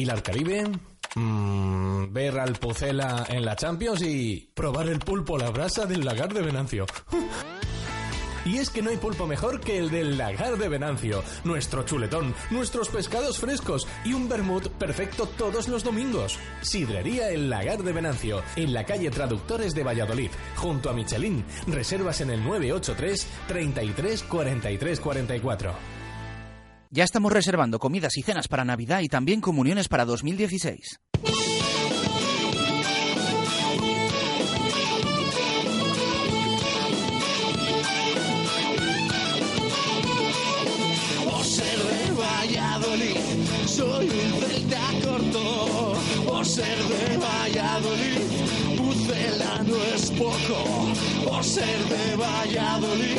Mm, ¿Y la Caribe? Mm, ver al Pucela en la Champions y probar el pulpo a la brasa del lagar de Venancio. Y es que no hay pulpo mejor que el del lagar de Venancio, nuestro chuletón, nuestros pescados frescos y un vermut perfecto todos los domingos. Sidrería El Lagar de Venancio, en la calle Traductores de Valladolid, junto a Michelin. Reservas en el 983 33 43 44. Ya estamos reservando comidas y cenas para Navidad y también comuniones para 2016. Por ser de Valladolid, es poco. Ser de Valladolid,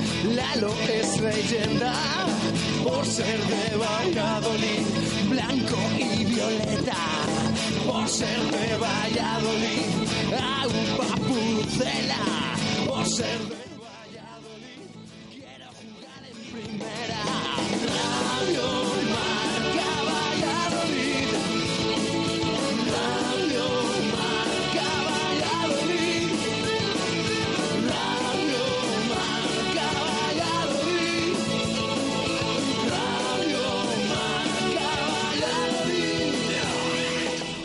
Lalo es leyenda. Por ser de Valladolid, blanco y violeta. Por ser de Valladolid, agua pucela. Por ser de Valladolid, quiero jugar en primera. Radio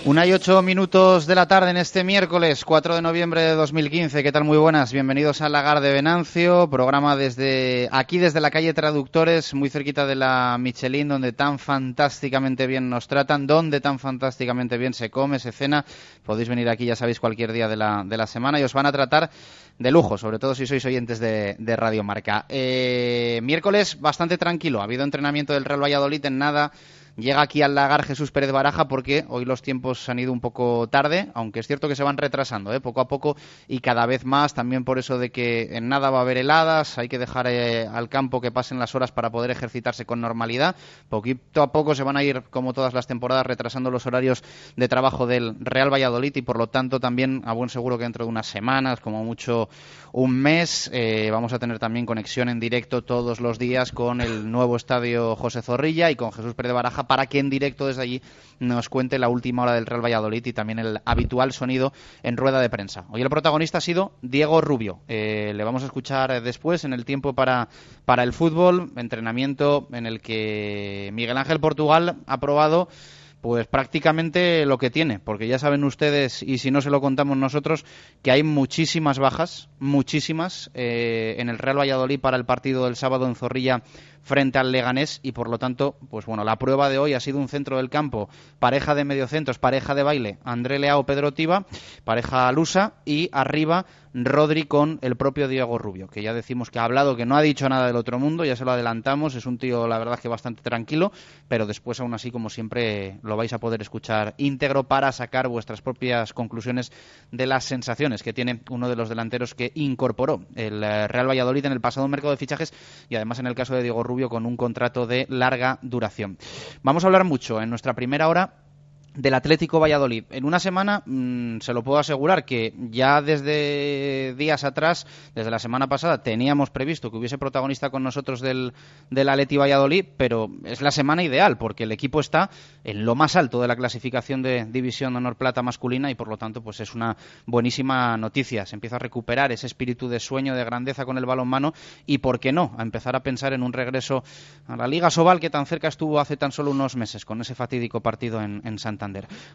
Una y ocho minutos de la tarde en este miércoles 4 de noviembre de 2015. ¿Qué tal? Muy buenas. Bienvenidos al Lagar de Venancio, programa desde aquí, desde la calle Traductores, muy cerquita de la Michelin, donde tan fantásticamente bien nos tratan, donde tan fantásticamente bien se come, se cena. Podéis venir aquí, ya sabéis, cualquier día de la, de la semana y os van a tratar de lujo, sobre todo si sois oyentes de, de Radio Marca. Eh, miércoles bastante tranquilo. Ha habido entrenamiento del Real Valladolid en nada. Llega aquí al lagar Jesús Pérez Baraja porque hoy los tiempos han ido un poco tarde, aunque es cierto que se van retrasando ¿eh? poco a poco y cada vez más, también por eso de que en nada va a haber heladas, hay que dejar eh, al campo que pasen las horas para poder ejercitarse con normalidad. Poquito a poco se van a ir, como todas las temporadas, retrasando los horarios de trabajo del Real Valladolid y por lo tanto también a buen seguro que dentro de unas semanas, como mucho un mes, eh, vamos a tener también conexión en directo todos los días con el nuevo estadio José Zorrilla y con Jesús Pérez Baraja para que en directo desde allí nos cuente la última hora del Real Valladolid y también el habitual sonido en rueda de prensa. Hoy el protagonista ha sido Diego Rubio. Eh, le vamos a escuchar después en el tiempo para, para el fútbol, entrenamiento en el que Miguel Ángel Portugal ha probado pues prácticamente lo que tiene, porque ya saben ustedes, y si no se lo contamos nosotros, que hay muchísimas bajas, muchísimas, eh, en el Real Valladolid para el partido del sábado en Zorrilla frente al Leganés y por lo tanto, pues bueno, la prueba de hoy ha sido un centro del campo, pareja de mediocentros, pareja de baile, André Leao, Pedro Tiba, pareja lusa y arriba Rodri con el propio Diego Rubio, que ya decimos que ha hablado, que no ha dicho nada del otro mundo, ya se lo adelantamos, es un tío la verdad que bastante tranquilo, pero después aún así como siempre lo vais a poder escuchar íntegro para sacar vuestras propias conclusiones de las sensaciones que tiene uno de los delanteros que incorporó el eh, Real Valladolid en el pasado mercado de fichajes y además en el caso de Diego Rubio con un contrato de larga duración. Vamos a hablar mucho en nuestra primera hora del Atlético Valladolid. En una semana, mmm, se lo puedo asegurar que ya desde días atrás, desde la semana pasada, teníamos previsto que hubiese protagonista con nosotros del, del Atleti Valladolid, pero es la semana ideal porque el equipo está en lo más alto de la clasificación de División Honor Plata masculina y por lo tanto pues es una buenísima noticia. Se empieza a recuperar ese espíritu de sueño, de grandeza con el balonmano y, ¿por qué no?, a empezar a pensar en un regreso a la Liga Sobal que tan cerca estuvo hace tan solo unos meses con ese fatídico partido en, en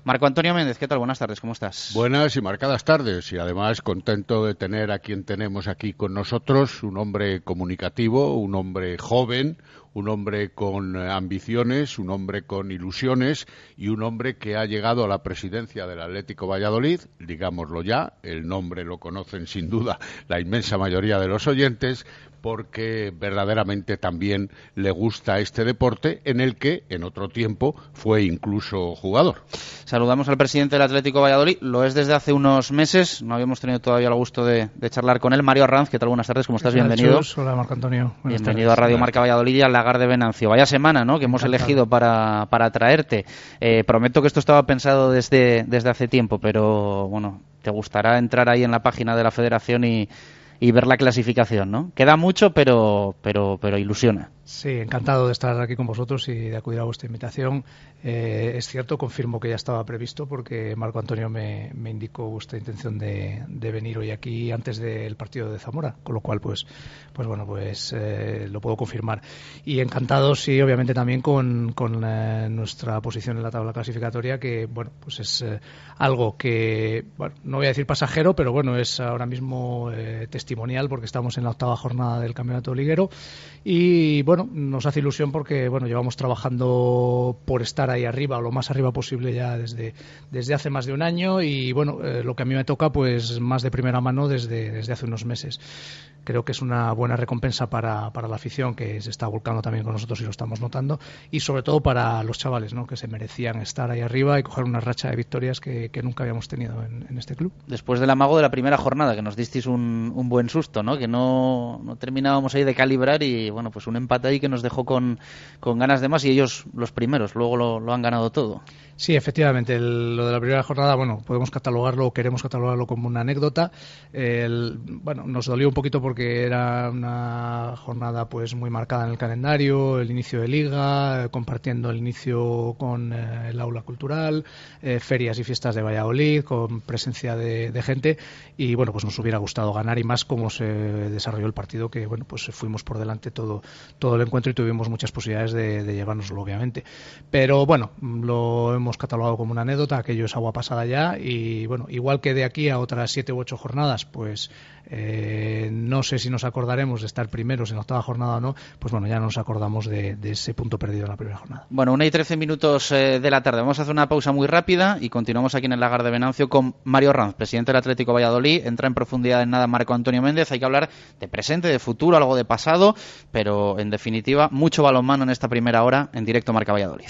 Marco Antonio Méndez, ¿qué tal? Buenas tardes, ¿cómo estás? Buenas y marcadas tardes y además contento de tener a quien tenemos aquí con nosotros, un hombre comunicativo, un hombre joven, un hombre con ambiciones, un hombre con ilusiones y un hombre que ha llegado a la presidencia del Atlético Valladolid, digámoslo ya, el nombre lo conocen sin duda la inmensa mayoría de los oyentes, porque verdaderamente también le gusta este deporte en el que en otro tiempo fue incluso jugador. Saludamos al presidente del Atlético Valladolid, lo es desde hace unos meses, no habíamos tenido todavía el gusto de, de charlar con él. Mario Arranz, ¿qué tal? Buenas tardes, ¿cómo estás? Bienvenido. Chus? Hola, Marco Antonio. Buenas Bienvenido tardes. a Radio Marca Valladolid y al Lagar de Venancio. Vaya semana, ¿no?, que hemos Encantado. elegido para, para traerte. Eh, prometo que esto estaba pensado desde, desde hace tiempo, pero bueno, te gustará entrar ahí en la página de la federación y, y ver la clasificación, ¿no? Queda mucho, pero, pero, pero ilusiona. Sí, encantado de estar aquí con vosotros y de acudir a vuestra invitación. Eh, es cierto, confirmo que ya estaba previsto porque Marco Antonio me, indicó vuestra intención de, venir hoy aquí antes del partido de Zamora, con lo cual, pues, pues bueno, pues eh, lo puedo confirmar. Y encantado, sí, obviamente también con, con eh, nuestra posición en la tabla clasificatoria, que bueno, pues es eh, algo que, bueno, no voy a decir pasajero, pero bueno, es ahora mismo eh, testimonial porque estamos en la octava jornada del campeonato liguero y bueno, nos hace ilusión porque bueno, llevamos trabajando por estar ahí arriba, o lo más arriba posible ya desde, desde hace más de un año y bueno, eh, lo que a mí me toca pues más de primera mano desde, desde hace unos meses. Creo que es una buena recompensa para, para la afición que se está volcando también con nosotros y lo estamos notando y sobre todo para los chavales ¿no? que se merecían estar ahí arriba y coger una racha de victorias que, que nunca habíamos tenido en, en, este club. Después del amago de la primera jornada, que nos disteis un, un buen susto, ¿no? que no, no, terminábamos ahí de calibrar y bueno, pues un empate ahí que nos dejó con, con ganas de más y ellos los primeros, luego lo, lo han ganado todo. Sí, efectivamente, lo de la primera jornada, bueno, podemos catalogarlo, queremos catalogarlo como una anécdota. Bueno, nos dolió un poquito porque era una jornada pues muy marcada en el calendario, el inicio de liga, eh, compartiendo el inicio con eh, el aula cultural, eh, ferias y fiestas de Valladolid, con presencia de, de, gente y bueno, pues nos hubiera gustado ganar y más cómo se desarrolló el partido, que bueno, pues fuimos por delante todo, todo el encuentro y tuvimos muchas posibilidades de, de llevárnoslo, obviamente. Pero bueno, lo hemos catalogado como una anécdota, aquello es agua pasada ya y bueno, igual que de aquí a otras siete u ocho jornadas, pues eh, no sé si nos acordaremos de estar primeros en la octava jornada o no, pues bueno, ya nos acordamos de, de ese punto perdido en la primera jornada. Bueno, una y trece minutos eh, de la tarde. Vamos a hacer una pausa muy rápida y continuamos aquí en el Lagar de Venancio con Mario Ranz, presidente del Atlético Valladolid. Entra en profundidad en nada Marco Antonio Méndez. Hay que hablar de presente, de futuro, algo de pasado, pero en definitiva, mucho balonmano en esta primera hora en directo Marca Valladolid.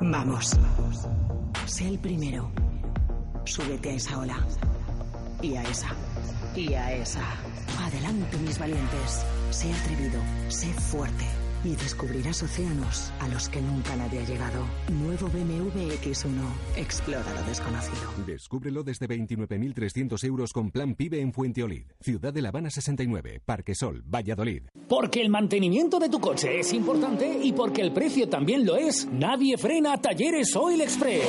Vamos. Sé el primero. Súbete a esa ola. Y a esa. y a esa. Adelante, mis valientes. Sé atrevido, sé fuerte. Y descubrirás océanos a los que nunca nadie ha llegado. Nuevo BMW X1. Explora lo desconocido. Descúbrelo desde 29.300 euros con plan PIBE en Fuenteolid. Ciudad de La Habana 69, Parque Sol, Valladolid. Porque el mantenimiento de tu coche es importante y porque el precio también lo es, nadie frena a Talleres Oil Express.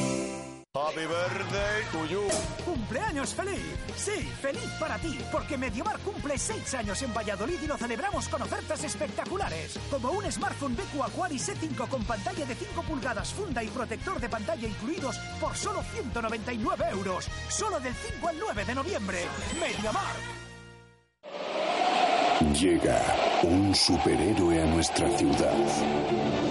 Happy birthday to you. ¡Cumpleaños feliz! Sí, feliz para ti, porque Mediomar cumple 6 años en Valladolid y lo celebramos con ofertas espectaculares, como un smartphone BQ Aquaris E5 con pantalla de 5 pulgadas, funda y protector de pantalla incluidos por solo 199 euros, solo del 5 al 9 de noviembre. Mediomar. Llega un superhéroe a nuestra ciudad.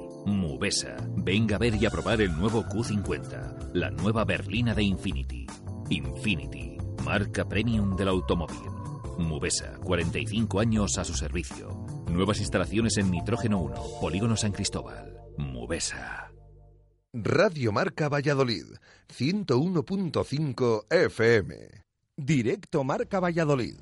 Mubesa, venga a ver y a probar el nuevo Q50, la nueva berlina de Infinity. Infinity, marca premium del automóvil. Mubesa, 45 años a su servicio. Nuevas instalaciones en Nitrógeno 1, Polígono San Cristóbal. Mubesa. Radio Marca Valladolid, 101.5 FM. Directo Marca Valladolid.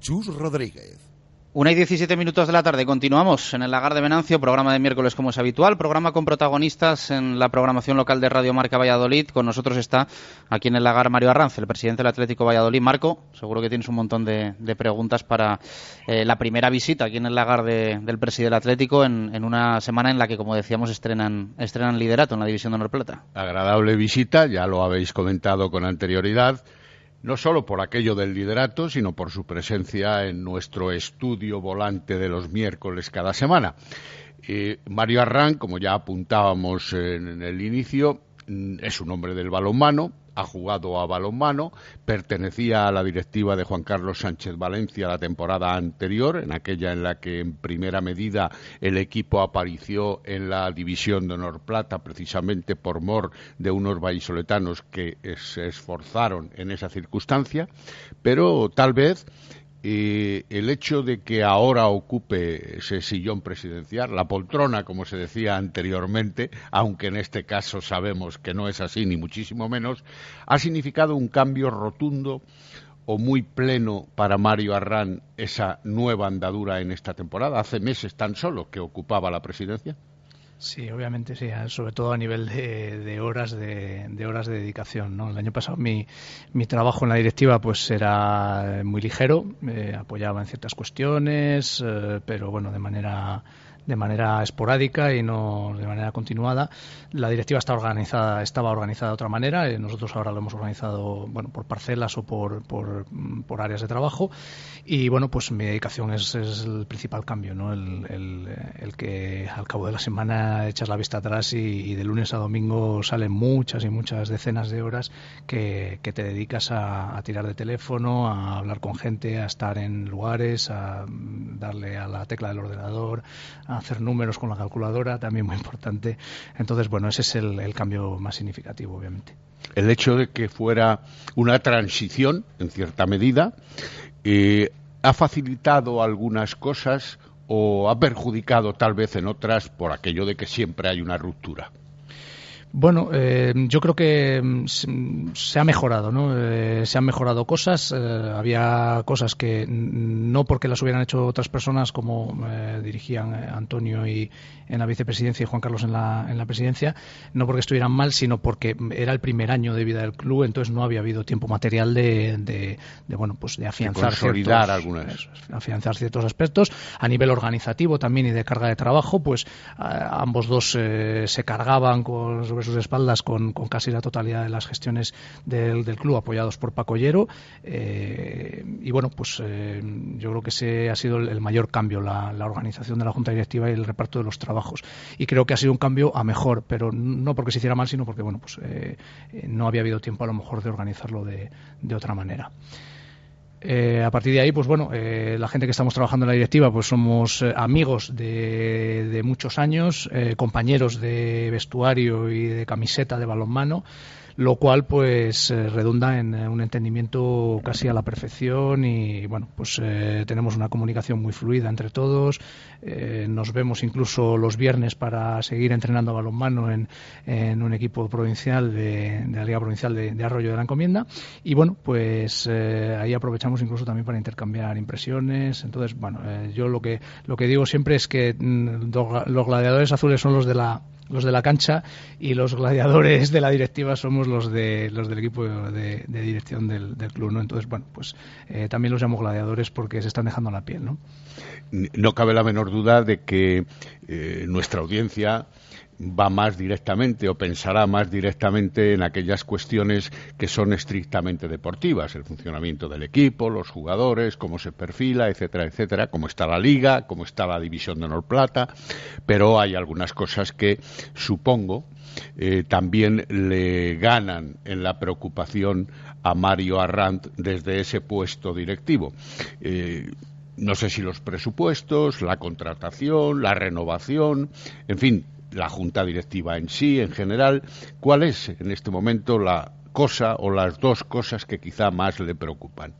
Chus Rodríguez. Una y 17 minutos de la tarde. Continuamos en el Lagar de Venancio, programa de miércoles como es habitual, programa con protagonistas en la programación local de Radio Marca Valladolid. Con nosotros está aquí en el Lagar Mario Arranz, el presidente del Atlético Valladolid. Marco, seguro que tienes un montón de, preguntas para eh, la primera visita aquí en el Lagar de- del presidente del Atlético en, en una semana en la que, como decíamos, estrenan, estrenan liderato en la División de Honor Plata. agradable visita, ya lo habéis comentado con anterioridad, no solo por aquello del liderato, sino por su presencia en nuestro estudio volante de los miércoles cada semana. Mario Arran, como ya apuntábamos en, en el inicio, mm, es un hombre del balonmano, ha jugado a balonmano, pertenecía a la directiva de Juan Carlos Sánchez Valencia la temporada anterior, en aquella en la que en primera medida el equipo apareció en la división de honor plata precisamente por mor de unos vallisoletanos que se esforzaron en esa circunstancia, pero tal vez eh, el hecho de que ahora ocupe ese sillón presidencial, la poltrona, como se decía anteriormente, aunque en este caso sabemos que no es así, ni muchísimo menos, ha significado un cambio rotundo o muy pleno para Mario Arran esa nueva andadura en esta temporada. Hace meses tan solo que ocupaba la presidencia. Sí, obviamente sí, sobre todo a nivel de, de horas de, de horas de dedicación. ¿no? El año pasado mi, mi trabajo en la directiva pues era muy ligero, eh, apoyaba en ciertas cuestiones, eh, pero bueno, de manera de manera esporádica y no de manera continuada. La directiva está organizada, estaba organizada de otra manera. eh, nosotros ahora lo hemos organizado bueno, por parcelas o por, por, mm, por áreas de trabajo. Y bueno, pues mi dedicación es, es el principal cambio, ¿no? El, el, el que al cabo de la semana echas la vista atrás y, de lunes a domingo salen muchas y muchas decenas de horas que, que te dedicas a, a tirar de teléfono, a hablar con gente, a estar en lugares, a mm, darle a la tecla del ordenador, hacer números con la calculadora, también muy importante. Entonces, bueno, ese es el, cambio más significativo, obviamente. el hecho de que fuera una transición, en cierta medida, eh, ha facilitado algunas cosas o ha perjudicado tal vez en otras por aquello de que siempre hay una ruptura. Bueno, eh, yo creo que mm, se- ha mejorado, ¿no? Eh, se han mejorado cosas. eh, había cosas que no porque las hubieran hecho otras personas, como eh, dirigían Antonio y en la vicepresidencia y Juan Carlos en la, en la presidencia, no porque estuvieran mal, sino porque era el primer año de vida del club, entonces no había habido tiempo material de, de, de, bueno, pues de afianzar consolidar ciertos- algunas. afianzar ciertos aspectos a nivel organizativo también y de carga de trabajo pues ambos dos eh, se cargaban con sobre sus espaldas con, con casi la totalidad de las gestiones del, del club apoyados por Paco Llero. Eh, y bueno, pues eh, yo creo que ese ha sido el, mayor cambio, la, organización de la Junta Directiva y el reparto de los trabajos. Y creo que ha sido un cambio a mejor, pero no porque se hiciera mal, sino porque bueno, pues eh, no había habido tiempo a lo mejor de organizarlo de, de otra manera. Eh, a partir de ahí, pues bueno, eh, la gente que estamos trabajando en la directiva, pues somos eh, amigos de, de muchos años, eh, compañeros de vestuario y de camiseta de balonmano, lo cual pues eh, redunda en eh, un entendimiento casi a la perfección y bueno, pues eh, tenemos una comunicación muy fluida entre todos, eh, nos vemos incluso los viernes para seguir entrenando balonmano en, en un equipo provincial de, la Liga Provincial de, Arroyo de la Encomienda. Y bueno, pues eh, ahí aprovechamos incluso también para intercambiar impresiones, entonces bueno, eh, yo lo que lo que digo siempre es que mm, los gladiadores azules son los de la los de la cancha y los gladiadores de la directiva somos los de los del equipo de, de dirección del, club, ¿no? Entonces, bueno, pues eh, también los llamo gladiadores porque se están dejando la piel, ¿no? No cabe la menor duda de que eh, nuestra audiencia va más directamente o pensará más directamente en aquellas cuestiones que son estrictamente deportivas, el funcionamiento del equipo, los jugadores, cómo se perfila, etcétera, etcétera, cómo está la liga, cómo está la división de honor plata, pero hay algunas cosas que supongo eh, también le ganan en la preocupación a Mario Arrandt desde ese puesto directivo. Eh, no sé si los presupuestos, la contratación, la renovación, en fin, la junta directiva en sí, en general, ¿cuál es en este momento la cosa o las dos cosas que quizá más le preocupan?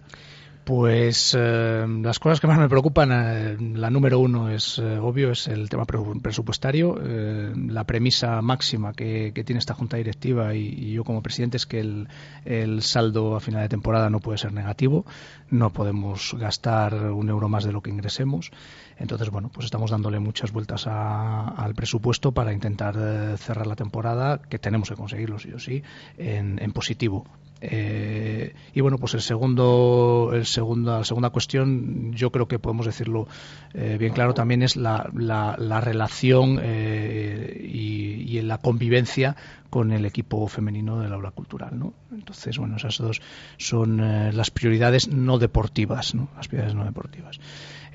Pues eh, las cosas que más me preocupan, eh, la número uno es eh, obvio, es el tema presupuestario. Eh, la premisa máxima que, tiene esta junta directiva y, yo como presidente es que el, saldo a final de temporada no puede ser negativo. No podemos gastar un euro más de lo que ingresemos. Entonces, bueno, pues estamos dándole muchas vueltas a, al presupuesto para intentar cerrar la temporada, que tenemos que conseguirlo sí o sí, en positivo. Eh, y bueno, pues el segundo, el segunda, la segunda cuestión, yo creo que podemos decirlo eh, bien claro también es la, la, la relación eh, y, y, la convivencia con el equipo femenino del aula cultural, ¿no? Entonces, bueno, esas dos son eh, las prioridades no deportivas, ¿no? Las prioridades no deportivas.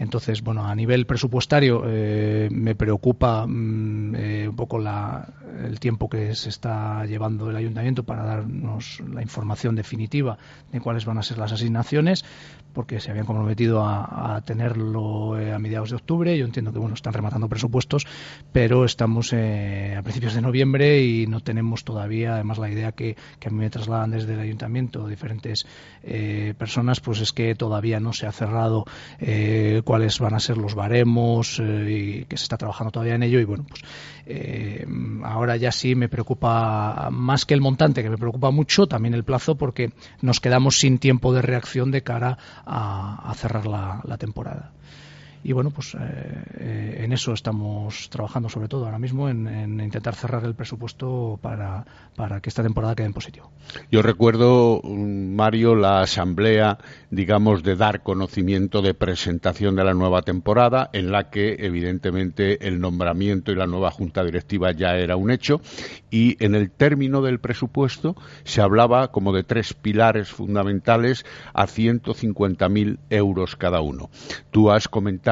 Entonces, bueno, a nivel presupuestario eh, me preocupa mmm, eh, un poco la, el tiempo que se está llevando el ayuntamiento para darnos la información definitiva de cuáles van a ser las asignaciones, porque se habían comprometido a, tenerlo eh, a mediados de octubre. Yo entiendo que bueno están rematando presupuestos, pero estamos eh, a principios de noviembre y no tenemos todavía, además la idea que, que a mí me trasladan desde el ayuntamiento diferentes eh, personas, pues es que todavía no se ha cerrado eh, cuáles van a ser los baremos eh, y que se está trabajando todavía en ello y bueno pues eh, ahora ya sí me preocupa más que el montante que me preocupa mucho también el plazo porque nos quedamos sin tiempo de reacción de cara a, a cerrar la, la temporada y bueno, pues eh, en eso estamos trabajando sobre todo ahora mismo, en, en, intentar cerrar el presupuesto para, para que esta temporada quede en positivo. Yo recuerdo, Mario, la asamblea, digamos, de dar conocimiento de presentación de la nueva temporada, en la que evidentemente el nombramiento y la nueva junta directiva ya era un hecho, y en el término del presupuesto se hablaba como de tres pilares fundamentales a 150.000 euros cada uno. Tú has comentado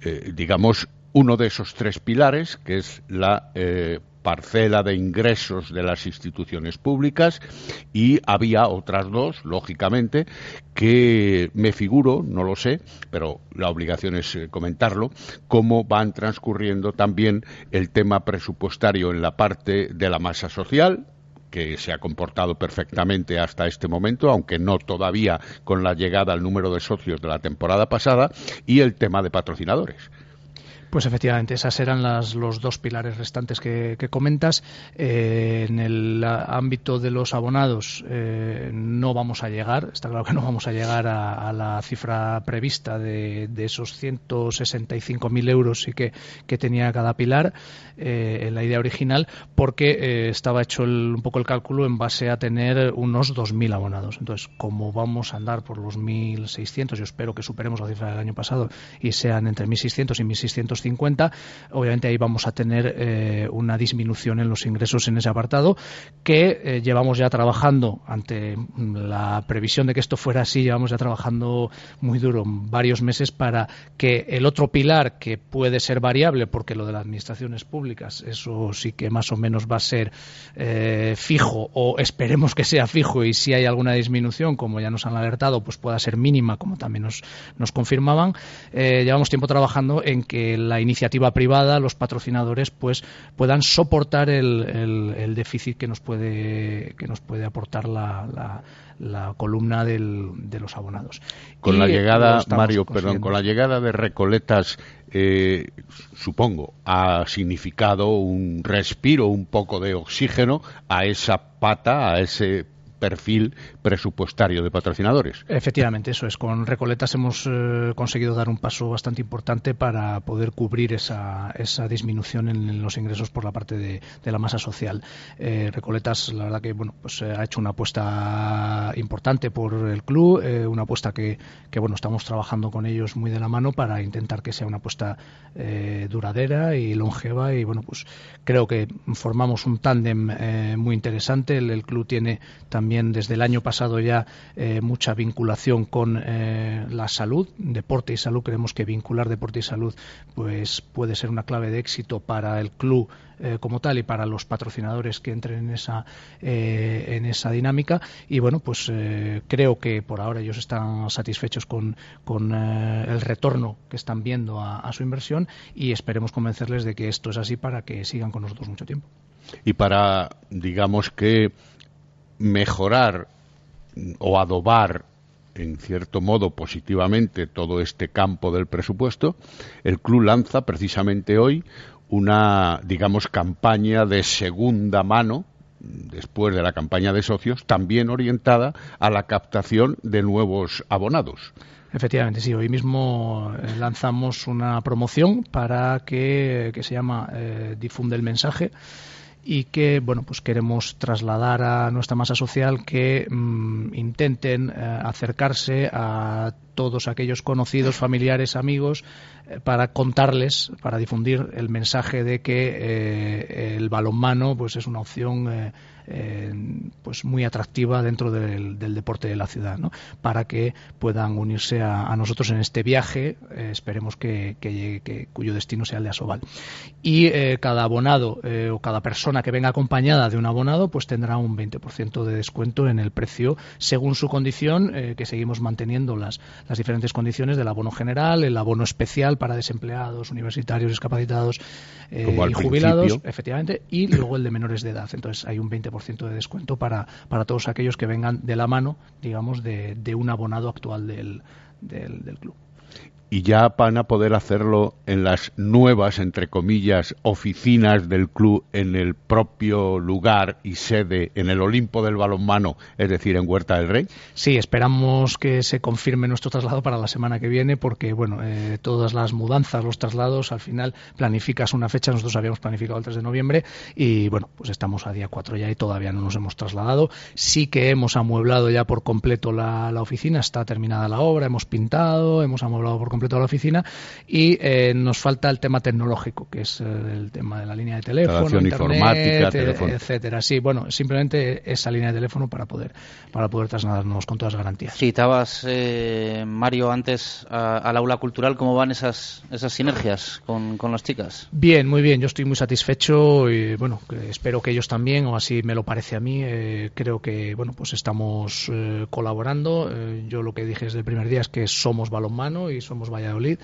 eh, digamos, uno de esos tres pilares, que es la eh, parcela de ingresos de las instituciones públicas y había otras dos, lógicamente, que me figuro, no lo sé, pero la obligación es eh, comentarlo, cómo van transcurriendo también el tema presupuestario en la parte de la masa social, que se ha comportado perfectamente hasta este momento, aunque no todavía con la llegada al número de socios de la temporada pasada, y el tema de patrocinadores. Pues efectivamente, esas eran las, los dos pilares restantes que, comentas. Eh, en el ámbito de los abonados eh, no vamos a llegar, está claro que no vamos a llegar a, la cifra prevista de, de esos 165.000 euros y que, que tenía cada pilar eh, en la idea original, porque eh, estaba hecho el- un poco el cálculo en base a tener unos 2.000 abonados. Entonces, como vamos a andar por los 1.600, yo espero que superemos la cifra del año pasado y sean entre 1.600 y 1.650, obviamente ahí vamos a tener eh, una disminución en los ingresos en ese apartado que eh, llevamos ya trabajando ante mm, la previsión de que esto fuera así, llevamos ya trabajando muy duro varios meses para que el otro pilar que puede ser variable porque lo de las administraciones públicas eso sí que más o menos va a ser eh, fijo o esperemos que sea fijo y si hay alguna disminución como ya nos han alertado pues pueda ser mínima como también nos, nos confirmaban llevamos tiempo trabajando en que la iniciativa privada los patrocinadores pues puedan soportar el, el- el déficit que nos puede que nos puede aportar la, la- la columna del- de los abonados. Con Y la llegada, Mario, perdón, con la llegada de Recoletas, eh, supongo, ha significado un respiro, un poco de oxígeno a esa pata, a ese perfil presupuestario de patrocinadores. Efectivamente, eso es. Con Recoletas hemos eh, conseguido dar un paso bastante importante para poder cubrir esa, esa disminución en, los ingresos por la parte de, la masa social. Eh, Recoletas, la verdad que bueno, pues eh, ha hecho una apuesta importante por el club, eh, una apuesta que, que bueno estamos trabajando con ellos muy de la mano para intentar que sea una apuesta duradera y longeva y bueno pues creo que formamos un tándem muy interesante. El club tiene también desde el año pasado ya eh, mucha vinculación con eh, la salud, deporte y salud. Creemos que vincular deporte y salud pues puede ser una clave de éxito para el club eh, como tal y para los patrocinadores que entren en esa en esa dinámica y bueno pues creo que por ahora ellos están satisfechos con, con el retorno que están viendo a, a su inversión y esperemos convencerles de que esto es así para que sigan con nosotros mucho tiempo. Y para, digamos que, mejorar o adobar en cierto modo positivamente todo este campo del presupuesto, el club lanza precisamente hoy una, digamos, campaña de segunda mano, después de la campaña de socios, también orientada a la captación de nuevos abonados. Efectivamente, sí. Hoy mismo eh, lanzamos una promoción para que, que se llama eh, Difunde el mensaje y que bueno pues queremos trasladar a nuestra masa social que mm, intenten eh, acercarse a todos aquellos conocidos, familiares, amigos, eh, para contarles, para difundir el mensaje de que eh, el balonmano pues es una opción eh, pues muy atractiva dentro del, del deporte de la ciudad, ¿no? para que puedan unirse a, a nosotros en este viaje, eh, esperemos que, que llegue- que- cuyo destino sea el de Asobal. Y eh, cada abonado eh, o cada persona que venga acompañada de un abonado pues tendrá un 20% de descuento en el precio según su condición, que seguimos manteniendo las, las diferentes condiciones del abono general, el abono especial para desempleados, universitarios, discapacitados y jubilados, principio. efectivamente, y luego el de menores de edad. Entonces hay un 20% de descuento para, para todos aquellos que vengan de la mano, digamos, de, de un abonado actual del, del, del club. Y ya van a poder hacerlo en las nuevas, entre comillas, oficinas del club en el propio lugar y sede, en el Olimpo del balonmano, es decir, en Huerta del Rey. Sí, esperamos que se confirme nuestro traslado para la semana que viene, porque bueno, eh, todas las mudanzas, los traslados, al final planificas una fecha. Nosotros habíamos planificado el 3 de noviembre y bueno, pues estamos a día 4 ya y todavía no nos hemos trasladado. Sí que hemos amueblado ya por completo la, la oficina, está terminada la obra, hemos pintado, hemos amueblado por completo la oficina y eh, nos falta el tema tecnológico, que es eh, el tema de la línea de teléfono, Instalación internet, informática, eh, teléfono. etcétera. Sí, bueno, simplemente esa línea de teléfono para poder para poder trasladarnos con todas las garantías. Citabas, eh, Mario, antes a- al aula cultural, ¿cómo van esas, esas sinergias con, con las chicas? Bien, muy bien. Yo estoy muy satisfecho y bueno, espero que ellos también, o así me lo parece a mí. Eh, creo que bueno, pues estamos eh, colaborando. Eh, yo lo que dije desde el primer día es que somos balonmano y somos Valladolid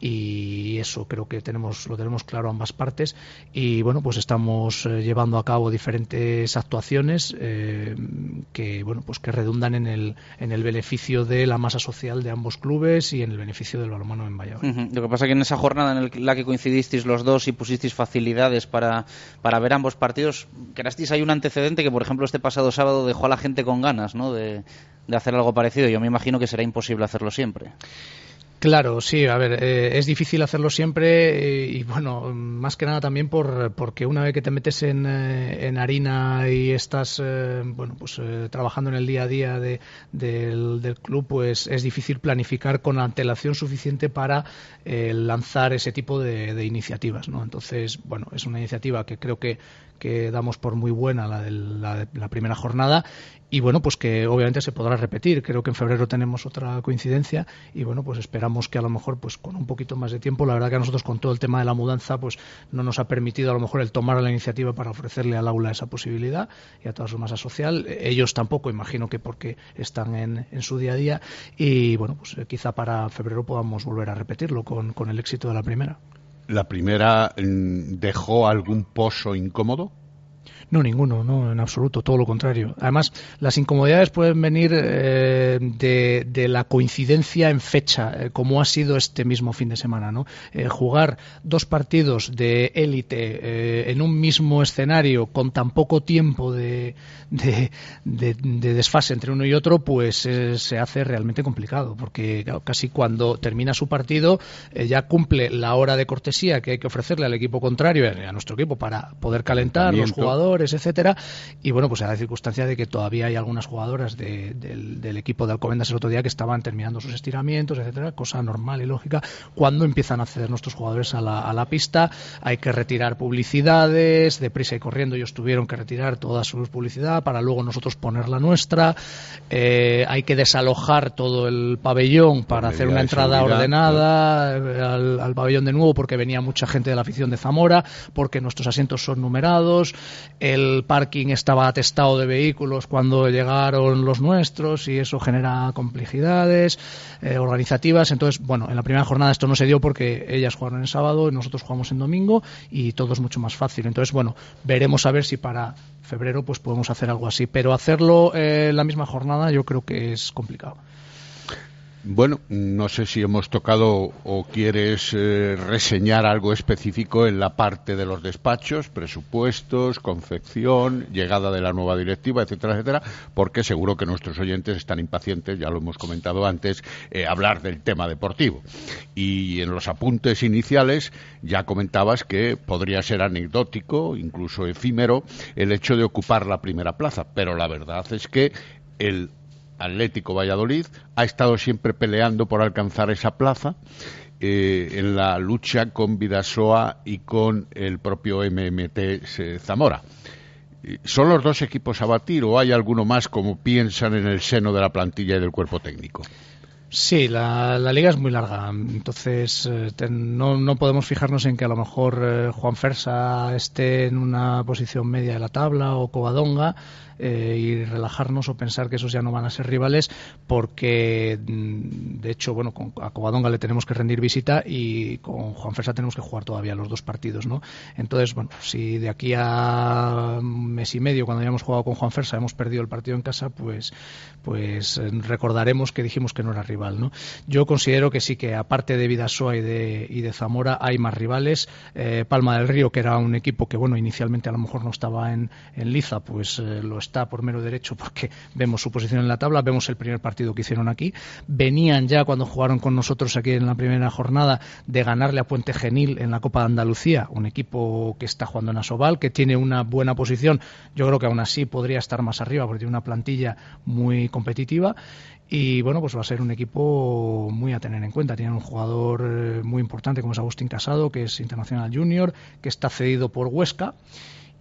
y eso creo que tenemos lo tenemos claro ambas partes y bueno pues estamos eh, llevando a cabo diferentes actuaciones eh, que bueno pues que redundan en el en el beneficio de la masa social de ambos clubes y en el beneficio del balonmano en Valladolid. Lo que pasa que en esa jornada en la que coincidisteis los dos y pusisteis facilidades para, para ver ambos partidos, creasteis hay un antecedente que, por ejemplo, este pasado sábado dejó a la gente con ganas de, de hacer algo parecido. Yo me imagino que será imposible hacerlo siempre. Claro, sí, a ver, eh, es difícil hacerlo siempre eh, y bueno, más que nada también por, porque una vez que te metes en, eh, en harina y estás, eh, bueno, pues trabajando en el día a día de- del, club, pues es difícil planificar con antelación suficiente para lanzar ese tipo de iniciativas, ¿no? Entonces, bueno, es una iniciativa que creo que, que damos por muy buena la de la, la primera jornada y bueno, pues que obviamente se podrá repetir. Creo que en febrero tenemos otra coincidencia y bueno, pues esperamos que a lo mejor pues con un poquito más de tiempo, la verdad que a nosotros con todo el tema de la mudanza pues no nos ha permitido a lo mejor el tomar la iniciativa para ofrecerle al aula esa posibilidad y a toda su masa social. Ellos tampoco, imagino que porque están en, en su día a día y bueno, pues eh, quizá para febrero podamos volver a repetirlo con, con el éxito de la primera. ¿La primera mm, dejó algún pozo incómodo? No, ninguno, no, en absoluto, todo lo contrario. Además, las incomodidades pueden venir eh, de, de la coincidencia en fecha, eh, como ha sido este mismo fin de semana, ¿no? Eh, jugar dos partidos de élite eh, en un mismo escenario con tan poco tiempo de, de, de- de desfase entre uno y otro, pues eh, se hace realmente complicado, porque claro, casi cuando termina su partido ya cumple la hora de cortesía que hay que ofrecerle al equipo contrario a nuestro equipo para poder calentar los Calentamiento. Jugadores, etcétera. Y bueno, pues a la circunstancia de que todavía hay algunas jugadoras de- del, del equipo de Alcobendas el otro día que estaban terminando sus estiramientos, etcétera, cosa normal y lógica. Cuando empiezan a acceder nuestros jugadores a la, a la pista, hay que retirar publicidades, deprisa y corriendo ellos tuvieron que retirar toda su publicidad para luego nosotros poner la nuestra. Eh, hay que desalojar todo el pabellón para hacer una entrada ordenada al, al pabellón de nuevo porque venía mucha gente de la afición de Zamora, porque nuestros asientos son numerados, el parking estaba atestado de vehículos cuando llegaron los nuestros y eso genera complejidades eh, organizativas. Entonces, bueno, en la primera jornada esto no se dio porque ellas jugaron el sábado y nosotros jugamos en domingo y todo es mucho más fácil. Entonces, bueno, veremos a ver si para febrero pues podemos hacer algo así, pero hacerlo eh, en la misma jornada yo creo que es complicado. Bueno, no sé si hemos tocado o quieres eh, reseñar algo específico en la parte de los despachos, presupuestos, confección, llegada de la nueva directiva, etcétera, etcétera, porque seguro que nuestros oyentes están impacientes, ya lo hemos comentado antes, eh, hablar del tema deportivo. Y en los apuntes iniciales ya comentabas que podría ser anecdótico, incluso efímero, el hecho de ocupar la primera plaza, pero la verdad es que el Atlético Valladolid ha estado siempre peleando por alcanzar esa plaza eh, en la lucha con Vidasoa y con el propio MMT eh, Zamora. Eh, ¿Son los dos equipos a batir o hay alguno más como piensan en el seno de la plantilla y del cuerpo técnico? Sí, la, la liga es muy larga, entonces eh, no, no podemos fijarnos en que a lo mejor eh, Juan Fersa esté en una posición media de la tabla o Covadonga eh, y relajarnos o pensar que esos ya no van a ser rivales porque mm, de hecho bueno con, a Covadonga le tenemos que rendir visita y con Juan Fersa tenemos que jugar todavía los dos partidos, ¿no? Entonces bueno si de aquí a mes y medio cuando hayamos jugado con Juan Fersa hemos perdido el partido en casa pues pues eh, recordaremos que dijimos que no era rival, ¿no? Yo considero que sí que aparte de Vidasoa y de, y de Zamora hay más rivales. Eh, Palma del Río, que era un equipo que bueno inicialmente a lo mejor no estaba en, en liza, pues eh, lo está por mero derecho porque vemos su posición en la tabla, vemos el primer partido que hicieron aquí. Venían ya cuando jugaron con nosotros aquí en la primera jornada de ganarle a Puente Genil en la Copa de Andalucía, un equipo que está jugando en Asobal, que tiene una buena posición. Yo creo que aún así podría estar más arriba porque tiene una plantilla muy competitiva y bueno, pues va a ser un equipo muy a tener en cuenta. Tienen un jugador eh, muy importante como es Agustín Casado, que es internacional junior, que está cedido por Huesca.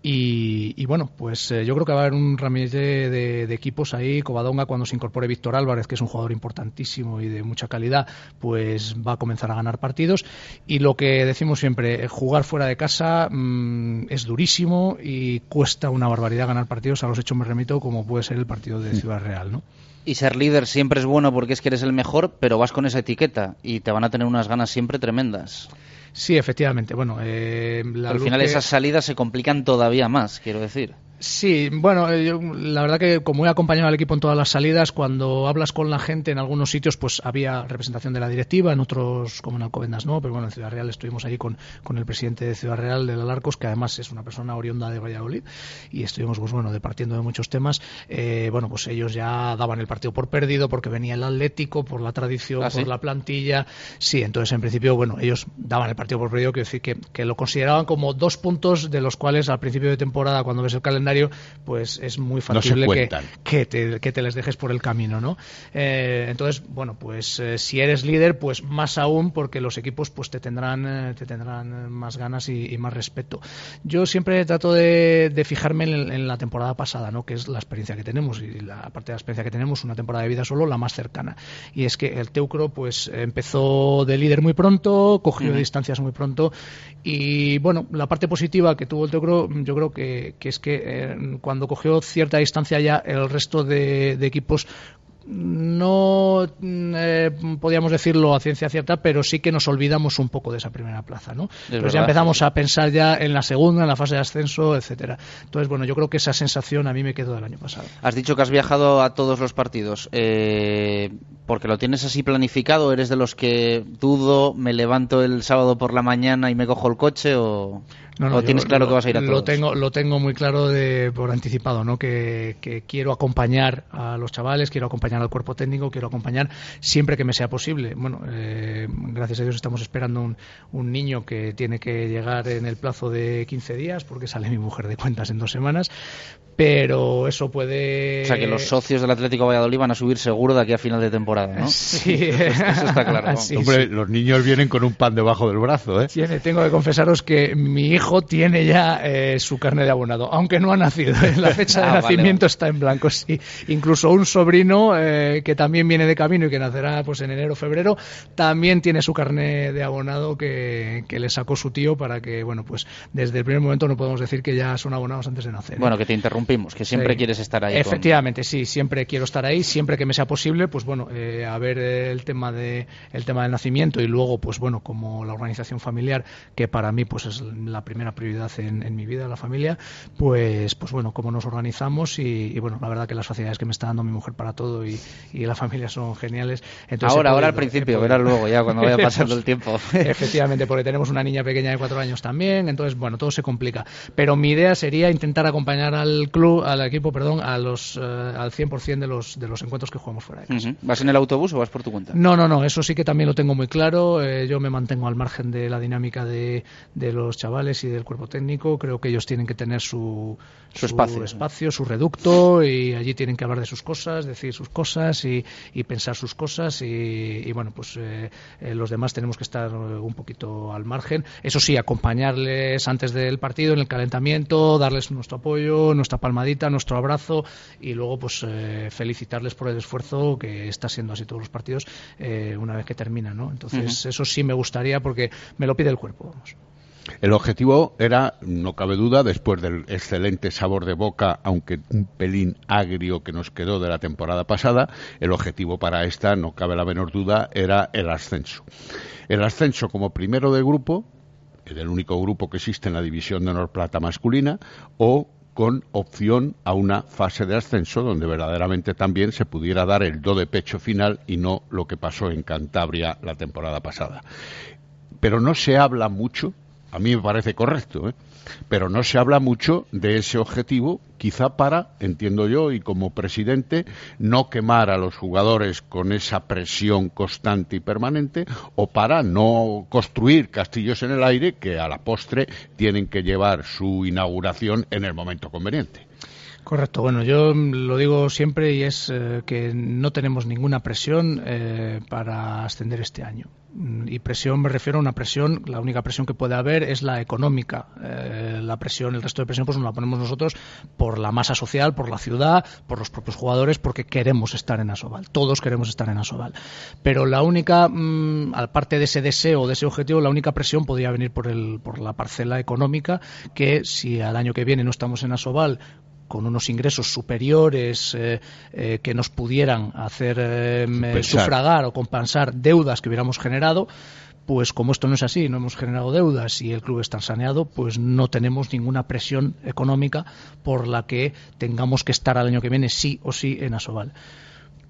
Y, y bueno, pues eh, yo creo que va a haber un ramillete de, de equipos ahí. Covadonga, cuando se incorpore Víctor Álvarez, que es un jugador importantísimo y de mucha calidad, pues va a comenzar a ganar partidos. Y lo que decimos siempre, eh, jugar fuera de casa mm, es durísimo y cuesta una barbaridad ganar partidos. A los hechos me remito, como puede ser el partido de Ciudad Real, ¿no? Y ser líder siempre es bueno porque es que eres el mejor, pero vas con esa etiqueta y te van a tener unas ganas siempre tremendas. Sí, efectivamente. Bueno, eh, la Al final que- esas salidas se complican todavía más, quiero decir. Sí, bueno, eh, yo, la verdad que como he acompañado al equipo en todas las salidas, cuando hablas con la gente en algunos sitios, pues había representación de la directiva, en otros, como en Alcobendas, no, pero bueno, en Ciudad Real estuvimos allí con, con el presidente de Ciudad Real, del Alarcos, que además es una persona oriunda de Valladolid, y estuvimos, pues bueno, departiendo de muchos temas. Eh, bueno, pues ellos ya daban el partido por perdido porque venía el Atlético, por la tradición, ¿Ah, por sí? la plantilla. Sí, entonces en principio, bueno, ellos daban el partido por perdido, quiero decir que, que lo consideraban como dos puntos de los cuales al principio de temporada, cuando ves el calendario, pues es muy factible que, te, que te les dejes por el camino, ¿no? Eh, entonces, bueno, pues eh, si eres líder, pues más aún porque los equipos pues te tendrán, eh, te tendrán más ganas y, y más respeto. Yo siempre trato de, de fijarme en, en la temporada pasada, ¿no? Que es la experiencia que tenemos y la parte de la experiencia que tenemos, una temporada de vida solo, la más cercana. Y es que el Teucro pues empezó de líder muy pronto, cogió distancias muy pronto y bueno, la parte positiva que tuvo el Teucro, yo creo que, que es que eh, cuando cogió cierta distancia ya el resto de, de equipos no mm, eh, podíamos decirlo a ciencia cierta, pero sí que nos olvidamos un poco de esa primera plaza, ¿no? Entonces ya empezamos a pensar ya en la segunda, en la fase de ascenso, etcétera. Entonces, bueno, yo creo que esa sensación a mí me quedó del año pasado. Has dicho que has viajado a todos los partidos. Eh, ¿Porque lo tienes así planificado? ¿Eres de los que dudo, me levanto el sábado por la mañana y me cojo el coche? ¿O, No, no, o tienes claro lo- que vas a ir a lo todos? tengo lo tengo muy claro de por anticipado no que, que quiero acompañar a los chavales quiero acompañar al cuerpo técnico quiero acompañar siempre que me sea posible bueno eh, gracias a Dios estamos esperando un, un niño que tiene que llegar en el plazo de 15 días porque sale mi mujer de cuentas en dos semanas pero eso puede O sea, que los socios del Atlético de Valladolid van a subir seguro de aquí a final de temporada, ¿no? Sí. Eso está claro. vamos. Sí, Hombre, sí. los niños vienen con un pan debajo del brazo, ¿eh? Tiene, tengo que confesaros que mi hijo tiene ya eh, su carne de abonado, aunque no ha nacido. En la fecha de Ah, vale, nacimiento está en blanco, sí. Incluso un sobrino eh, que también viene de camino y que nacerá pues en enero o febrero, también tiene su carne de abonado que, que le sacó su tío para que, bueno, pues desde el primer momento no podemos decir que ya son abonados antes de nacer. ¿eh? Bueno, que te interrumpimos, que siempre Sí. quieres estar ahí. con- Efectivamente, sí, siempre quiero estar ahí, siempre que me sea posible, pues bueno, eh, a ver el tema de el tema del nacimiento y luego, pues bueno, como la organización familiar, que para mí pues es la primera prioridad en, en mi vida, la familia, pues pues bueno, cómo nos organizamos y, y, bueno, la verdad que las facilidades que me está dando mi mujer para todo y, y la familia son geniales. Entonces, ahora, ahora al principio, verás luego, ya cuando vaya pasando el tiempo. Efectivamente, porque tenemos una niña pequeña de cuatro años también, entonces, bueno, todo se complica. Pero mi idea sería intentar acompañar al club, al equipo, perdón, a los, eh, al 100% de los, de los encuentros que jugamos fuera de casa. Ujú. ¿Vas en el autobús o vas por tu cuenta? No, no, no, eso sí que también lo tengo muy claro. Eh, yo me mantengo al margen de la dinámica de, de los chavales y del cuerpo técnico. Creo que ellos tienen que tener su, Su espacio. espacio, su reducto, y allí tienen que hablar de sus cosas, decir sus cosas y, y pensar sus cosas. Y, y bueno, pues eh, eh, los demás tenemos que estar eh, un poquito al margen. Eso sí, acompañarles antes del partido, en el calentamiento, darles nuestro apoyo, nuestra palmadita, nuestro abrazo y luego pues eh, felicitarles por el esfuerzo que está siendo así todos los partidos eh, una vez que termina, ¿no? Entonces eso sí me gustaría porque me lo pide el cuerpo, vamos. El objetivo era, no cabe duda, después del excelente sabor de boca, aunque un pelín agrio que nos quedó de la temporada pasada, el objetivo para esta, no cabe la menor duda, era el ascenso. El ascenso como primero de grupo, el único grupo que existe en la división de honor plata masculina, o con opción a una fase de ascenso donde verdaderamente también se pudiera dar el do de pecho final y no lo que pasó en Cantabria la temporada pasada. Pero no se habla mucho, a mí me parece correcto, ¿eh? pero no se habla mucho de ese objetivo, quizá para, entiendo yo, y como presidente, no quemar a los jugadores con esa presión constante y permanente, o para no construir castillos en el aire que a la postre tienen que llevar su inauguración en el momento conveniente. Correcto, bueno, yo lo digo siempre y es eh, que no tenemos ninguna presión eh, para ascender este año. Y presión me refiero a una presión, la única presión que puede haber es la económica. Eh, la presión, el resto de presión, pues nos la ponemos nosotros por la masa social, por la ciudad, por los propios jugadores, porque queremos estar en Asobal. Todos queremos estar en Asobal. Pero la única, mm, aparte de ese deseo, de ese objetivo, la única presión podría venir por, el, por la parcela económica, que si al año que viene no estamos en Asobal con unos ingresos superiores eh, eh, que nos pudieran hacer eh, sufragar o compensar deudas que hubiéramos generado, pues como esto no es así, no hemos generado deudas y el club está saneado, pues no tenemos ninguna presión económica por la que tengamos que estar al año que viene sí o sí en Asobal.